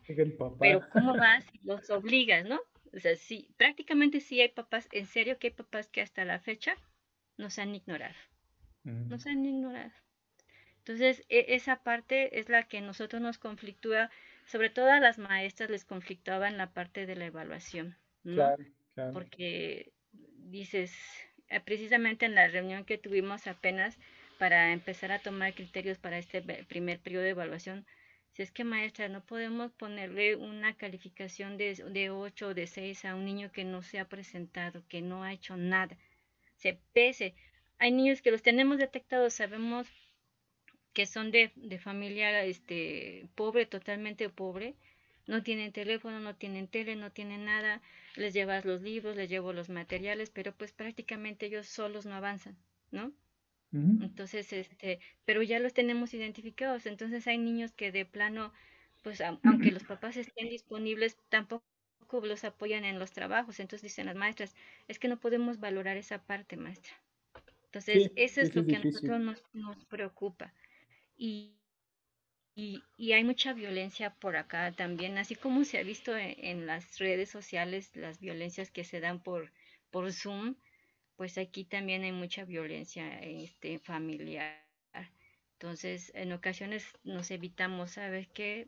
pero ¿cómo vas y los obligas, no? O sea, sí, prácticamente sí hay papás, en serio que hay papás que hasta la fecha nos han ignorado. Nos han ignorado. Entonces, e, esa parte es la que nosotros nos conflictúa, sobre todo a las maestras les conflictuaba en la parte de la evaluación, ¿no? Claro, claro. Porque dices, eh, precisamente en la reunión que tuvimos apenas para empezar a tomar criterios para este primer periodo de evaluación, si es que maestra, no podemos ponerle una calificación de, de 8 o de 6 a un niño que no se ha presentado, que no ha hecho nada. Se pese. Hay niños que los tenemos detectados, sabemos que son de, de familia este, pobre, totalmente pobre, no tienen teléfono, no tienen tele, no tienen nada, les llevas los libros, les llevo los materiales, pero pues prácticamente ellos solos no avanzan, ¿no? Entonces, este, pero ya los tenemos identificados, entonces hay niños que de plano, pues aunque los papás estén disponibles, tampoco los apoyan en los trabajos, entonces dicen las maestras, es que no podemos valorar esa parte, maestra. Entonces, eso es lo que a nosotros nos, nos preocupa. Y, y, hay mucha violencia por acá también, así como se ha visto en, las redes sociales, las violencias que se dan por, por Zoom, pues aquí también hay mucha violencia este, familiar. Entonces, en ocasiones nos evitamos, ¿sabes qué?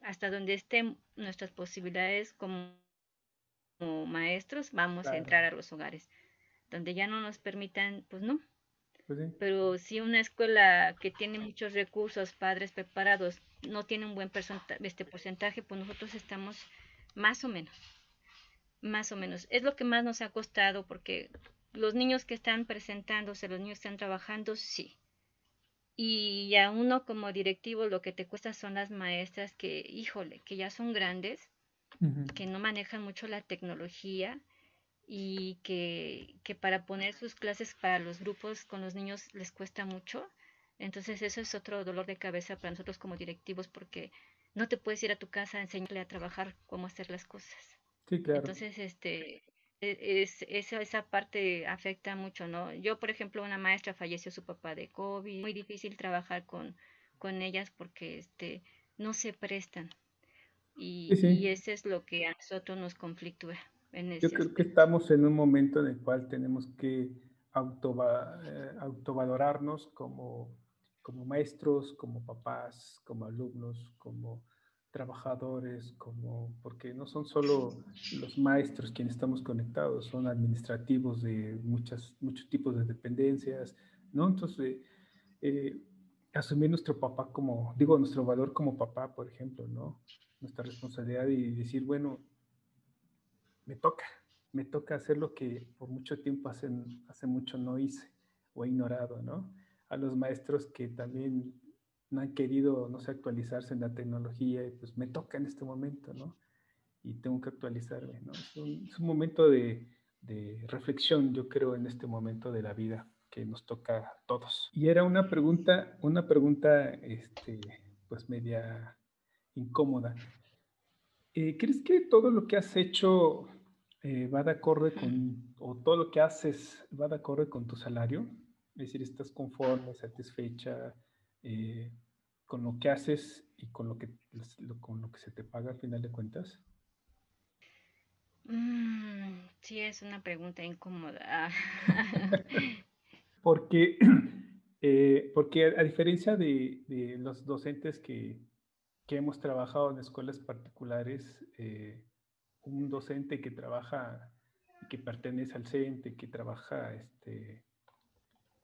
Hasta donde estén nuestras posibilidades como, maestros, vamos a entrar a los hogares. Donde ya no nos permitan, pues no, pues Pero si una escuela que tiene muchos recursos, padres preparados, no tiene un buen este porcentaje, pues nosotros estamos más o menos. Más o menos. Es lo que más nos ha costado porque los niños que están presentándose, los niños que están trabajando, sí. Y a uno como directivo lo que te cuesta son las maestras que, híjole, que ya son grandes, que no manejan mucho la tecnología y que, que, para poner sus clases para los grupos con los niños les cuesta mucho. Entonces eso es otro dolor de cabeza para nosotros como directivos porque no te puedes ir a tu casa a enseñarle a trabajar cómo hacer las cosas. Sí, claro. Entonces, este, es, esa, esa parte afecta mucho, ¿no? Yo, por ejemplo, una maestra falleció su papá de COVID, muy difícil trabajar con, con ellas porque este, no se prestan. Y, y eso es lo que a nosotros nos conflictúa. Yo creo que estamos en un momento en el cual tenemos que autova eh, autovalorarnos como, como maestros, como papás, como alumnos, como trabajadores, como, porque no son solo los maestros quienes estamos conectados, son administrativos de muchas, muchos tipos de dependencias, ¿no? Entonces, eh, asumir nuestro papá como, digo, nuestro valor como papá, por ejemplo, ¿no? nuestra responsabilidad y decir, bueno, me toca, me toca hacer lo que por mucho tiempo hace, hace mucho no hice o he ignorado, ¿no? A los maestros que también no han querido, no sé, actualizarse en la tecnología, y pues me toca en este momento, ¿no? Y tengo que actualizarme, ¿no? Es un, momento de, de, reflexión, yo creo, en este momento de la vida que nos toca a todos. Y era una pregunta, una pregunta, este, pues media incómoda. Eh, ¿Crees que todo lo que has hecho eh, va de acorde con, o todo lo que haces va de acorde con tu salario? Es decir, ¿estás conforme, satisfecha eh, con lo que haces y con lo que, con lo que se te paga al final de cuentas? Mm, sí, es una pregunta incómoda. [laughs] porque, porque a diferencia de, de los docentes que, que hemos trabajado en escuelas particulares, eh, un docente que trabaja, que pertenece al CENTE, que trabaja este,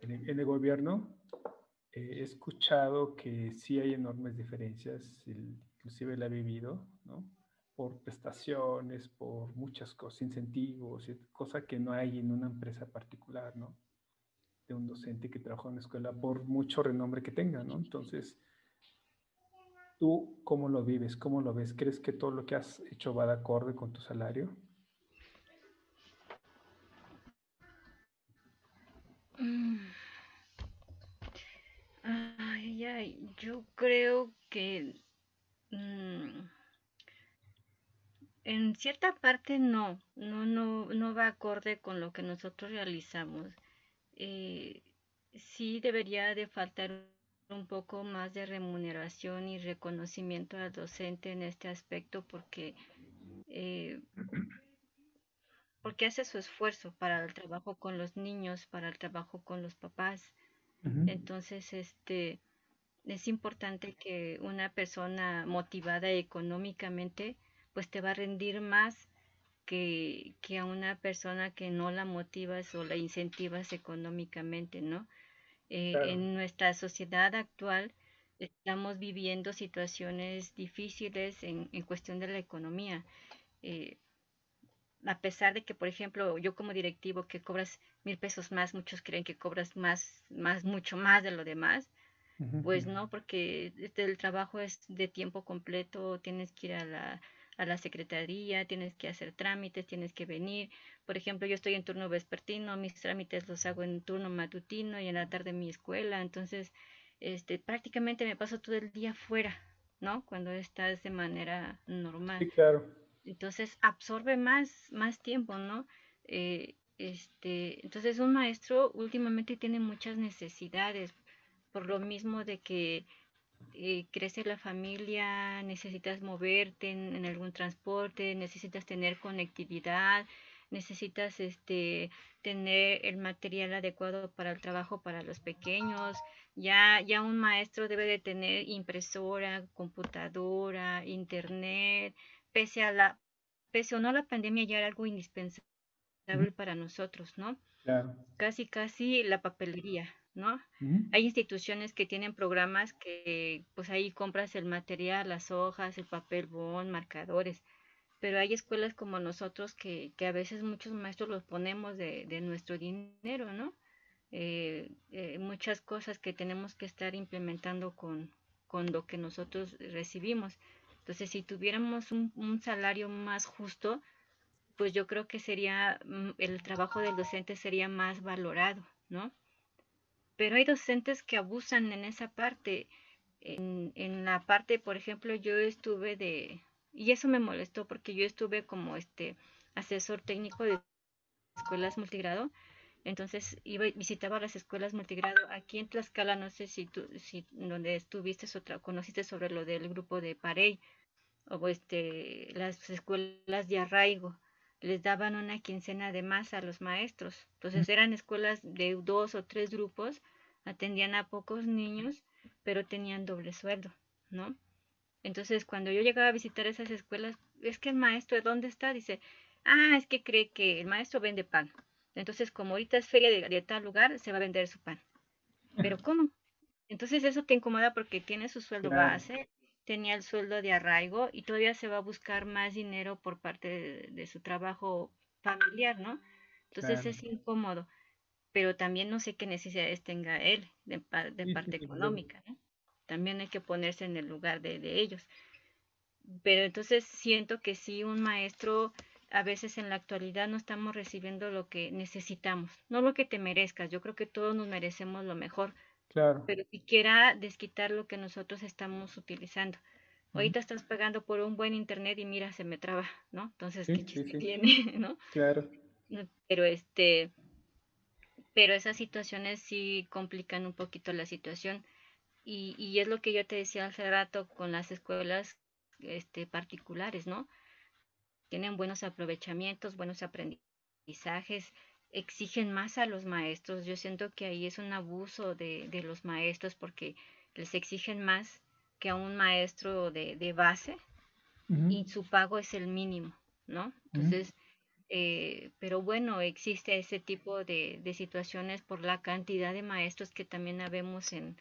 en, el, gobierno, eh, he escuchado que sí hay enormes diferencias, inclusive la he vivido, ¿no? por prestaciones, por muchas cosas, incentivos, cosa que no hay en una empresa particular, ¿no? De un docente que trabaja en una escuela, por mucho renombre que tenga, ¿no? Entonces, ¿Tú cómo lo vives? ¿Cómo lo ves? ¿Crees que todo lo que has hecho va de acorde con tu salario? Mm. Yo creo que mm, en cierta parte no, no, no, no va acorde con lo que nosotros realizamos. Eh, sí debería de faltar un poco más de remuneración y reconocimiento al docente en este aspecto porque eh, porque hace su esfuerzo para el trabajo con los niños, para el trabajo con los papás. Entonces, este es importante que una persona motivada económicamente pues te va a rendir más que, que a una persona que no la motivas o la incentivas económicamente, ¿no? Eh, en nuestra sociedad actual estamos viviendo situaciones difíciles en, cuestión de la economía. Eh, a pesar de que, por ejemplo, yo como directivo que cobras mil pesos más, muchos creen que cobras más, más, mucho más de lo demás. Pues no, porque este, el trabajo es de tiempo completo, tienes que ir a la, a la secretaría, tienes que hacer trámites, tienes que venir. Por ejemplo, yo estoy en turno vespertino, mis trámites los hago en turno matutino y en la tarde en mi escuela, entonces este, prácticamente me paso todo el día fuera, ¿no? Cuando estás de manera normal. Sí, claro. Entonces absorbe más, más tiempo, ¿no? Eh, este, entonces un maestro últimamente tiene muchas necesidades, por lo mismo de que eh, crece la familia, necesitas moverte en, algún transporte, necesitas tener conectividad, necesitas este tener el material adecuado para el trabajo para los pequeños. Ya, ya un maestro debe de tener impresora, computadora, internet, pese a la, pese o no la pandemia ya era algo indispensable para nosotros, ¿no? Casi, casi la papelería. ¿No? Hay instituciones que tienen programas que pues ahí compras el material, las hojas, el papel bond, marcadores, pero hay escuelas como nosotros que, que a veces muchos maestros los ponemos de, de nuestro dinero, ¿no? Eh, eh, muchas cosas que tenemos que estar implementando con, con lo que nosotros recibimos. Entonces, si tuviéramos un, un salario más justo, pues yo creo que sería, mm, el trabajo del docente sería más valorado, ¿no? Pero hay docentes que abusan en esa parte. En, en la parte, por ejemplo, yo estuve de, y eso me molestó porque yo estuve como este asesor técnico de escuelas multigrado, entonces iba visitaba las escuelas multigrado aquí en Tlaxcala, no sé si tú, si donde estuviste otra, conociste sobre lo del grupo de Parey o este las escuelas de arraigo les daban una quincena de más a los maestros. Entonces eran escuelas de dos o tres grupos atendían a pocos niños, pero tenían doble sueldo, ¿no? Entonces, cuando yo llegaba a visitar esas escuelas, es que el maestro, ¿de dónde está? Dice, ah, es que cree que el maestro vende pan. Entonces, como ahorita es feria de, tal lugar, se va a vender su pan. Pero ¿cómo? Entonces eso te incomoda porque tiene su sueldo base, tenía el sueldo de arraigo y todavía se va a buscar más dinero por parte de, su trabajo familiar, ¿no? Entonces es incómodo, pero también no sé qué necesidades tenga él de, parte económica, ¿no? También hay que ponerse en el lugar de, de ellos. Pero entonces siento que sí, un maestro a veces en la actualidad no estamos recibiendo lo que necesitamos, no lo que te merezcas. Yo creo que todos nos merecemos lo mejor, claro. pero siquiera desquitar lo que nosotros estamos utilizando. Ahorita estás pagando por un buen internet y mira, se me traba, ¿no? Entonces, ¿qué chiste tiene, [laughs] no? Claro. Pero este, pero esas situaciones sí complican un poquito la situación. Y, y es lo que yo te decía hace rato con las escuelas este, particulares, ¿no? tienen buenos aprovechamientos, buenos aprendizajes, exigen más a los maestros. Yo siento que ahí es un abuso de, los maestros porque les exigen más que a un maestro de, base y su pago es el mínimo, ¿no? Entonces, eh, pero bueno, existe ese tipo de, situaciones por la cantidad de maestros que también habemos en,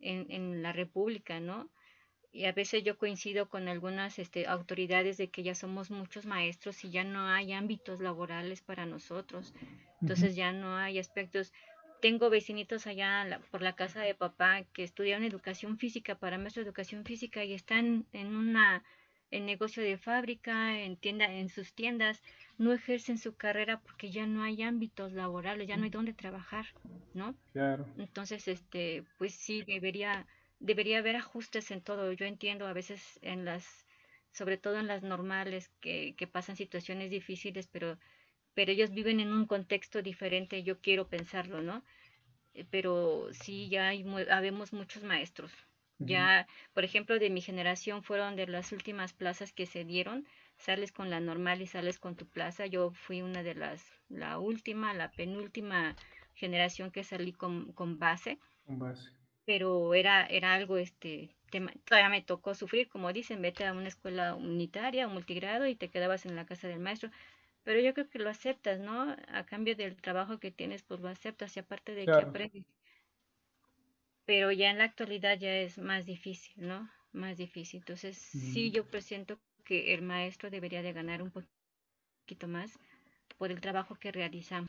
en, en la República, ¿no? Y a veces yo coincido con algunas este, autoridades de que ya somos muchos maestros y ya no hay ámbitos laborales para nosotros. Entonces ya no hay aspectos. Tengo vecinitos allá por la casa de papá que estudiaron educación física para maestro de educación física y están en una en negocio de fábrica, en tienda, en sus tiendas, no ejercen su carrera porque ya no hay ámbitos laborales, ya no hay dónde trabajar, ¿no? Claro. Entonces, este, pues sí debería debería haber ajustes en todo. Yo entiendo a veces en las, sobre todo en las normales, que, que pasan situaciones difíciles, pero, pero ellos viven en un contexto diferente, yo quiero pensarlo, ¿no? Eh, pero sí, ya hay, habemos muchos maestros. Ya, por ejemplo, de mi generación fueron de las últimas plazas que se dieron. Sales con la normal y sales con tu plaza. Yo fui una de las, la última, la penúltima generación que salí con, con base. Con base pero era, era algo, este, todavía me tocó sufrir, como dicen, vete a una escuela unitaria o multigrado y te quedabas en la casa del maestro, pero yo creo que lo aceptas, ¿no? A cambio del trabajo que tienes, pues lo aceptas y aparte de que aprendes. Pero ya en la actualidad ya es más difícil, ¿no? Más difícil. Entonces, sí, mm. yo presiento que el maestro debería de ganar un poquito más por el trabajo que realizamos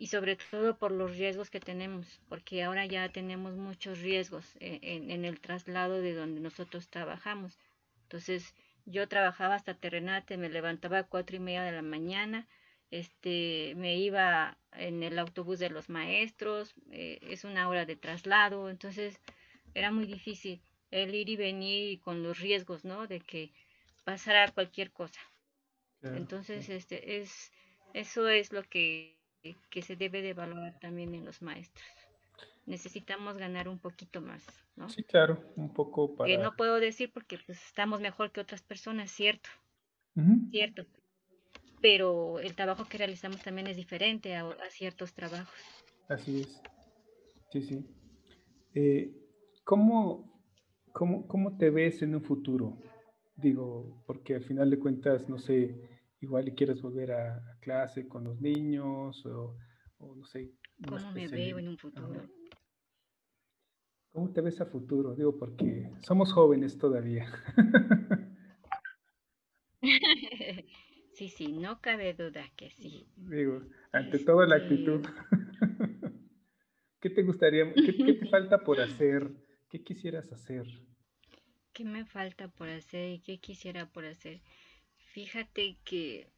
y sobre todo por los riesgos que tenemos, porque ahora ya tenemos muchos riesgos en, en, el traslado de donde nosotros trabajamos. Entonces, yo trabajaba hasta Terrenate, me levantaba a cuatro y media de la mañana, este, me iba en el autobús de los maestros, eh, es una hora de traslado, entonces era muy difícil el ir y venir con los riesgos, ¿no? De que pasara cualquier cosa. Entonces, este, es, eso es lo que que se debe de evaluar también en los maestros. Necesitamos ganar un poquito más, ¿no? Sí, claro, un poco para... Que no puedo decir porque pues, estamos mejor que otras personas, cierto, cierto. Pero el trabajo que realizamos también es diferente a, ciertos trabajos. Así es. Sí, sí. Eh, ¿cómo, cómo, ¿Cómo te ves en un futuro? Digo, porque al final de cuentas, no sé, igual y quieres volver a, clase con los niños o, no sé. ¿Cómo me veo en un futuro? ¿Cómo te ves a futuro? Digo, porque somos jóvenes todavía. [laughs] sí, sí, no cabe duda que sí. [laughs] Digo, ante toda la actitud. [laughs] ¿Qué te gustaría, qué, qué te falta por hacer? ¿Qué quisieras hacer? ¿Qué me falta por hacer y qué quisiera por hacer? Fíjate que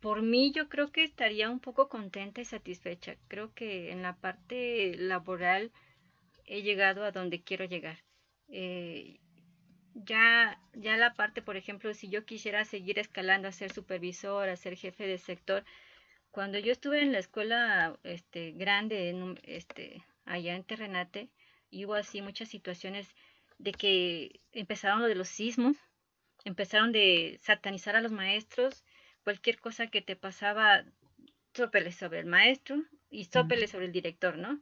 por mí yo creo que estaría un poco contenta y satisfecha. Creo que en la parte laboral he llegado a donde quiero llegar. Eh, ya, ya la parte, por ejemplo, si yo quisiera seguir escalando a ser supervisor, a ser jefe de sector, cuando yo estuve en la escuela este, grande, este, allá en Terrenate, hubo así muchas situaciones de que empezaron lo de los sismos, empezaron de satanizar a los maestros, cualquier cosa que te pasaba, sópele sobre el maestro y sópele sobre el director, ¿no?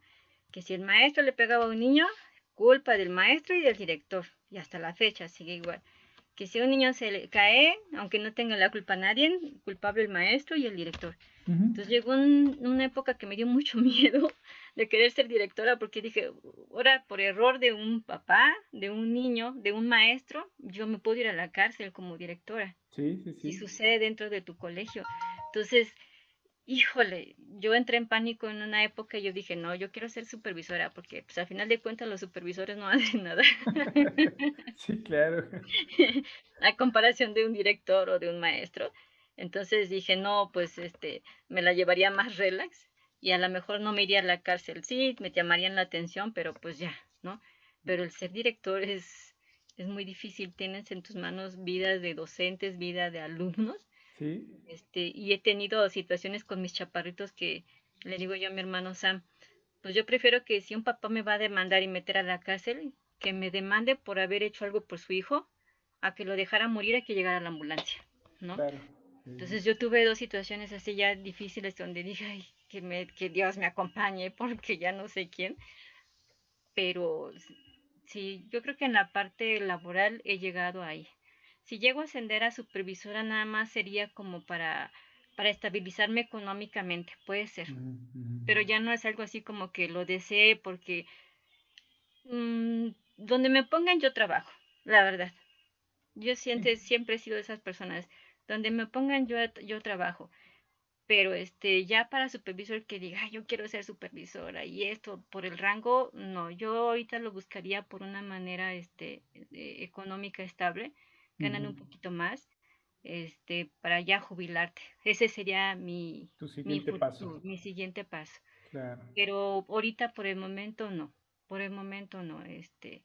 Que si el maestro le pegaba a un niño, culpa del maestro y del director, y hasta la fecha sigue igual. Que si un niño se le cae, aunque no tenga la culpa nadie, culpable el maestro y el director. Entonces llegó una época que me dio mucho [laughs] miedo de querer ser directora porque dije, ahora por error de un papá, de un niño, de un maestro, yo me puedo ir a la cárcel como directora. Sí, sí, sí. Y sucede dentro de tu colegio. Entonces, híjole, yo entré en pánico en una época y yo dije, no, yo quiero ser supervisora porque pues al final de cuentas los supervisores no [laughs] hacen nada. [laughs] sí, claro. [laughs] a comparación de un director o de un maestro. Entonces dije, no, pues este, me la llevaría más relax y a lo mejor no me iría a la cárcel. Sí, me llamarían la atención, pero pues ya, ¿no? Pero el ser director es, es muy difícil. Tienes en tus manos vidas de docentes, vida de alumnos este, y he tenido situaciones con mis chaparritos que le digo yo a mi hermano Sam, pues yo prefiero que si un papá me va a demandar y meter a la cárcel, que me demande por haber hecho algo por su hijo, a que lo dejara morir a que llegara la ambulancia, ¿no? Entonces yo tuve dos situaciones así ya difíciles donde dije, ay, que, me, que Dios me acompañe porque ya no sé quién. Pero sí, yo creo que en la parte laboral he llegado ahí. Si llego a ascender a supervisora, nada más sería como para, para estabilizarme económicamente, puede ser. Pero ya no es algo así como que lo desee porque mm, donde me pongan yo trabajo, la verdad. Yo siempre, siempre he sido de esas personas. Donde me pongan yo, yo trabajo. Pero este, ya para supervisor que diga, yo quiero ser supervisora y esto por el rango, no, yo ahorita lo buscaría por una manera este, eh, económica estable ganan un poquito más este, para ya jubilarte. Ese sería mi, siguiente paso. Mi siguiente paso. Pero ahorita por el momento no, por el momento no. Este,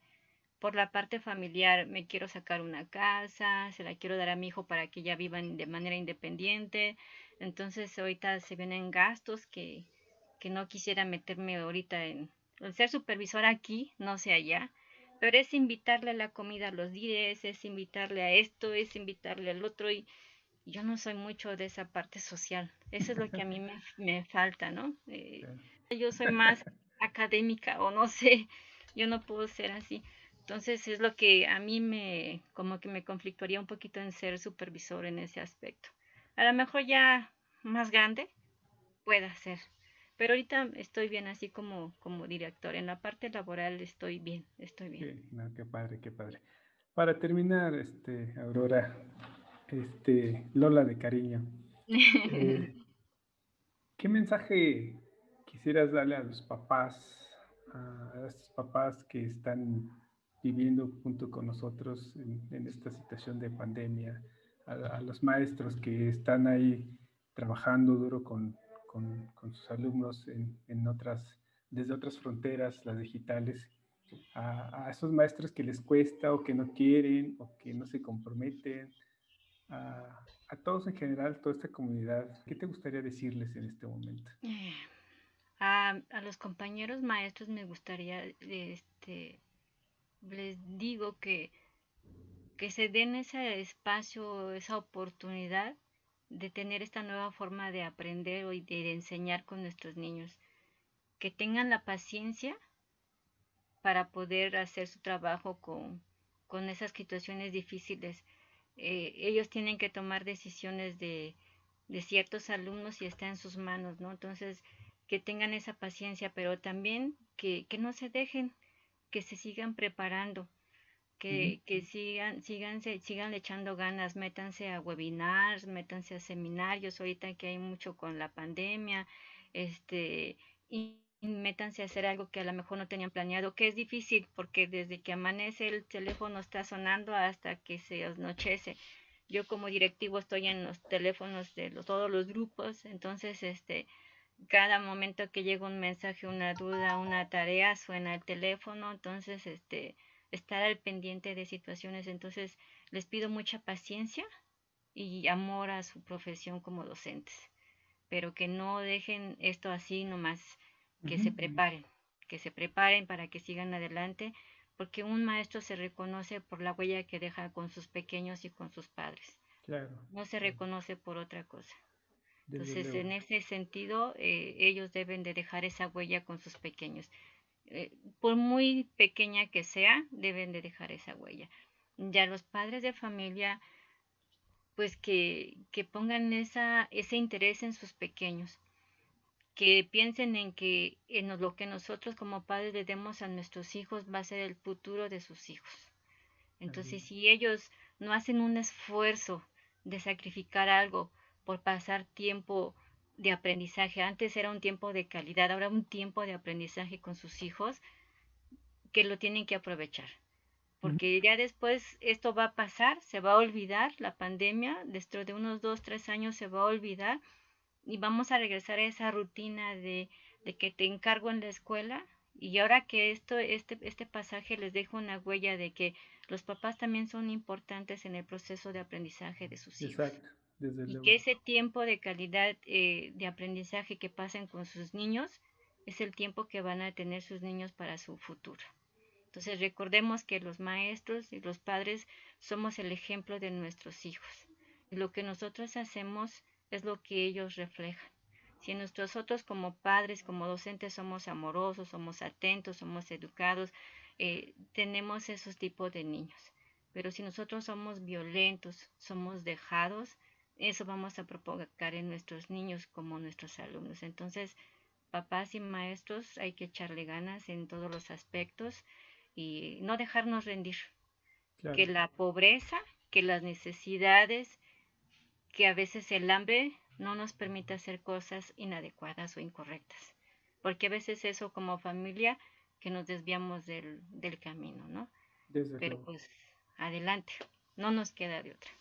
por la parte familiar me quiero sacar una casa, se la quiero dar a mi hijo para que ya vivan de manera independiente. Entonces ahorita se vienen gastos que, que no quisiera meterme ahorita en, en ser supervisor aquí, no sé allá pero es invitarle a la comida a los días, es invitarle a esto, es invitarle al otro y yo no soy mucho de esa parte social. Eso es lo que a mí [laughs] me, me falta, ¿no? Eh, yo soy más académica o no sé, yo no puedo ser así. Entonces es lo que a mí me, como que me conflictuaría un poquito en ser supervisor en ese aspecto. A lo mejor ya más grande pueda ser, pero ahorita estoy bien así como, como director. En la parte laboral estoy bien, estoy bien. qué padre, qué padre. Para terminar, este, Aurora, este, Lola de cariño, eh, [laughs] ¿qué mensaje quisieras darle a los papás, a estos papás que están viviendo junto con nosotros en, esta situación de pandemia, a, los maestros que están ahí trabajando duro con, con, sus alumnos en, otras, desde otras fronteras, las digitales, a, esos maestros que les cuesta o que no quieren o que no se comprometen, a, todos en general, toda esta comunidad, ¿qué te gustaría decirles en este momento? A, a los compañeros maestros me gustaría, este, les digo que, que se den ese espacio, esa oportunidad de tener esta nueva forma de aprender y de enseñar con nuestros niños. Que tengan la paciencia para poder hacer su trabajo con, con esas situaciones difíciles. Eh, ellos tienen que tomar decisiones de, de ciertos alumnos y está en sus manos, ¿no? Entonces, que tengan esa paciencia, pero también que, que no se dejen, que se sigan preparando que, que sigan, sigan, sigan echando ganas, métanse a webinars, métanse a seminarios, ahorita que hay mucho con la pandemia, este, y métanse a hacer algo que a lo mejor no tenían planeado, que es difícil porque desde que amanece el teléfono está sonando hasta que se anochece. Yo como directivo estoy en los teléfonos de todos los grupos, entonces este cada momento que llega un mensaje, una duda, una tarea, suena el teléfono, entonces este estar al pendiente de situaciones. Entonces, les pido mucha paciencia y amor a su profesión como docentes, pero que no dejen esto así nomás, que se preparen, que se preparen para que sigan adelante, porque un maestro se reconoce por la huella que deja con sus pequeños y con sus padres. No se reconoce por otra cosa. Entonces, en ese sentido, eh, ellos deben de dejar esa huella con sus pequeños. Eh, por muy pequeña que sea, deben de dejar esa huella. ya los padres de familia pues que, que pongan esa, ese interés en sus pequeños, que piensen en que en lo que nosotros como padres le demos a nuestros hijos va a ser el futuro de sus hijos. Entonces, si ellos no hacen un esfuerzo de sacrificar algo por pasar tiempo de aprendizaje, antes era un tiempo de calidad, ahora un tiempo de aprendizaje con sus hijos, que lo tienen que aprovechar. Porque ya después esto va a pasar, se va a olvidar la pandemia, dentro de unos dos, tres años se va a olvidar y vamos a regresar a esa rutina de, de que te encargo en la escuela y ahora que esto, este, este pasaje les deja una huella de que los papás también son importantes en el proceso de aprendizaje de sus hijos. Desde y que ese tiempo de calidad eh, de aprendizaje que pasen con sus niños es el tiempo que van a tener sus niños para su futuro. Entonces recordemos que los maestros y los padres somos el ejemplo de nuestros hijos. Lo que nosotros hacemos es lo que ellos reflejan. Si nosotros como padres, como docentes somos amorosos, somos atentos, somos educados, eh, tenemos esos tipos de niños. Pero si nosotros somos violentos, somos dejados, eso vamos a provocar en nuestros niños como nuestros alumnos. Entonces, papás y maestros hay que echarle ganas en todos los aspectos y no dejarnos rendir. Que la pobreza, que las necesidades, que a veces el hambre no nos permite hacer cosas inadecuadas o incorrectas. Porque a veces eso como familia que nos desviamos del, del camino, ¿no? Pero pues adelante, no nos queda de otra.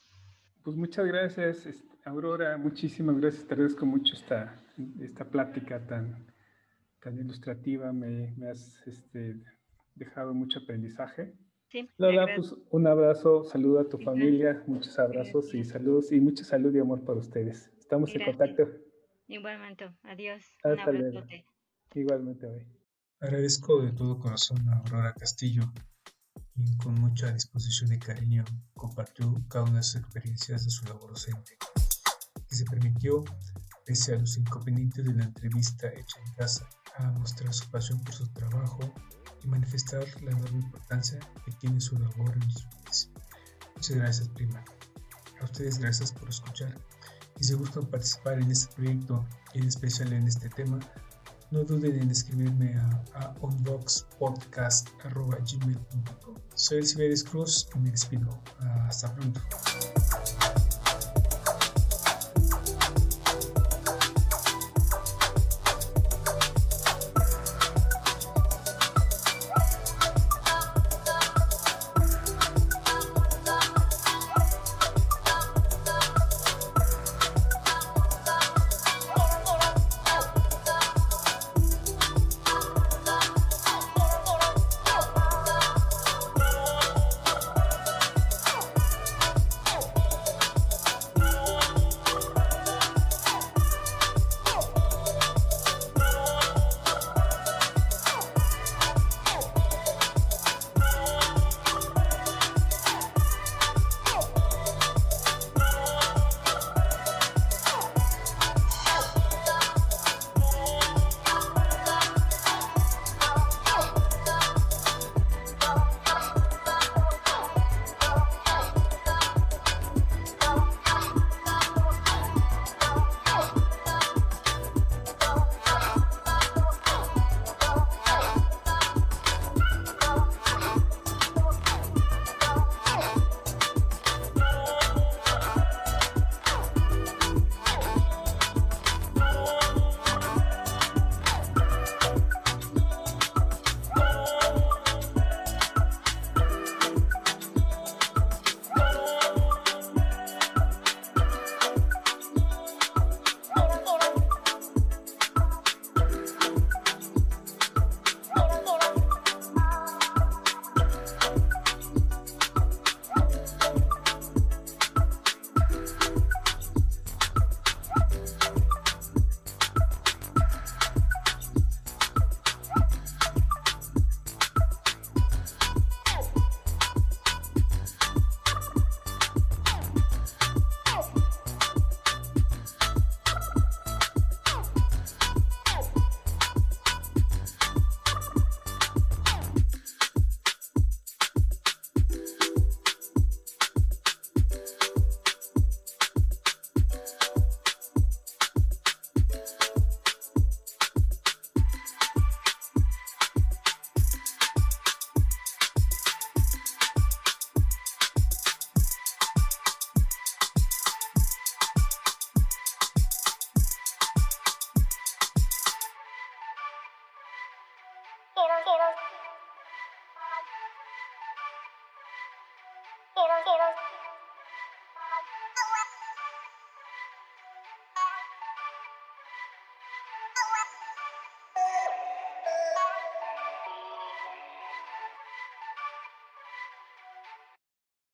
Pues muchas gracias, Aurora, muchísimas gracias, te agradezco mucho esta, esta plática tan, tan ilustrativa, me, me has este, dejado mucho aprendizaje. Sí, Lola, pues un abrazo, saludo a tu familia, muchos abrazos y saludos y mucha salud y amor para ustedes. Estamos en contacto. Igualmente, adiós. Hasta luego. Igualmente, hoy. Agradezco de todo corazón a Aurora Castillo, quien con mucha disposición y cariño compartió cada una de sus experiencias de su labor docente, y se permitió, pese a los inconvenientes de la entrevista hecha en casa, a mostrar su pasión por su trabajo y manifestar la enorme importancia que tiene su labor en nuestro país. Muchas gracias, prima. A ustedes gracias por escuchar. Y si gustan participar en este proyecto y en especial en este tema, no duden en escribirme a, a unboxpodcast.gmail.com. Soy el Ciberes Cruz y me despido. Hasta pronto.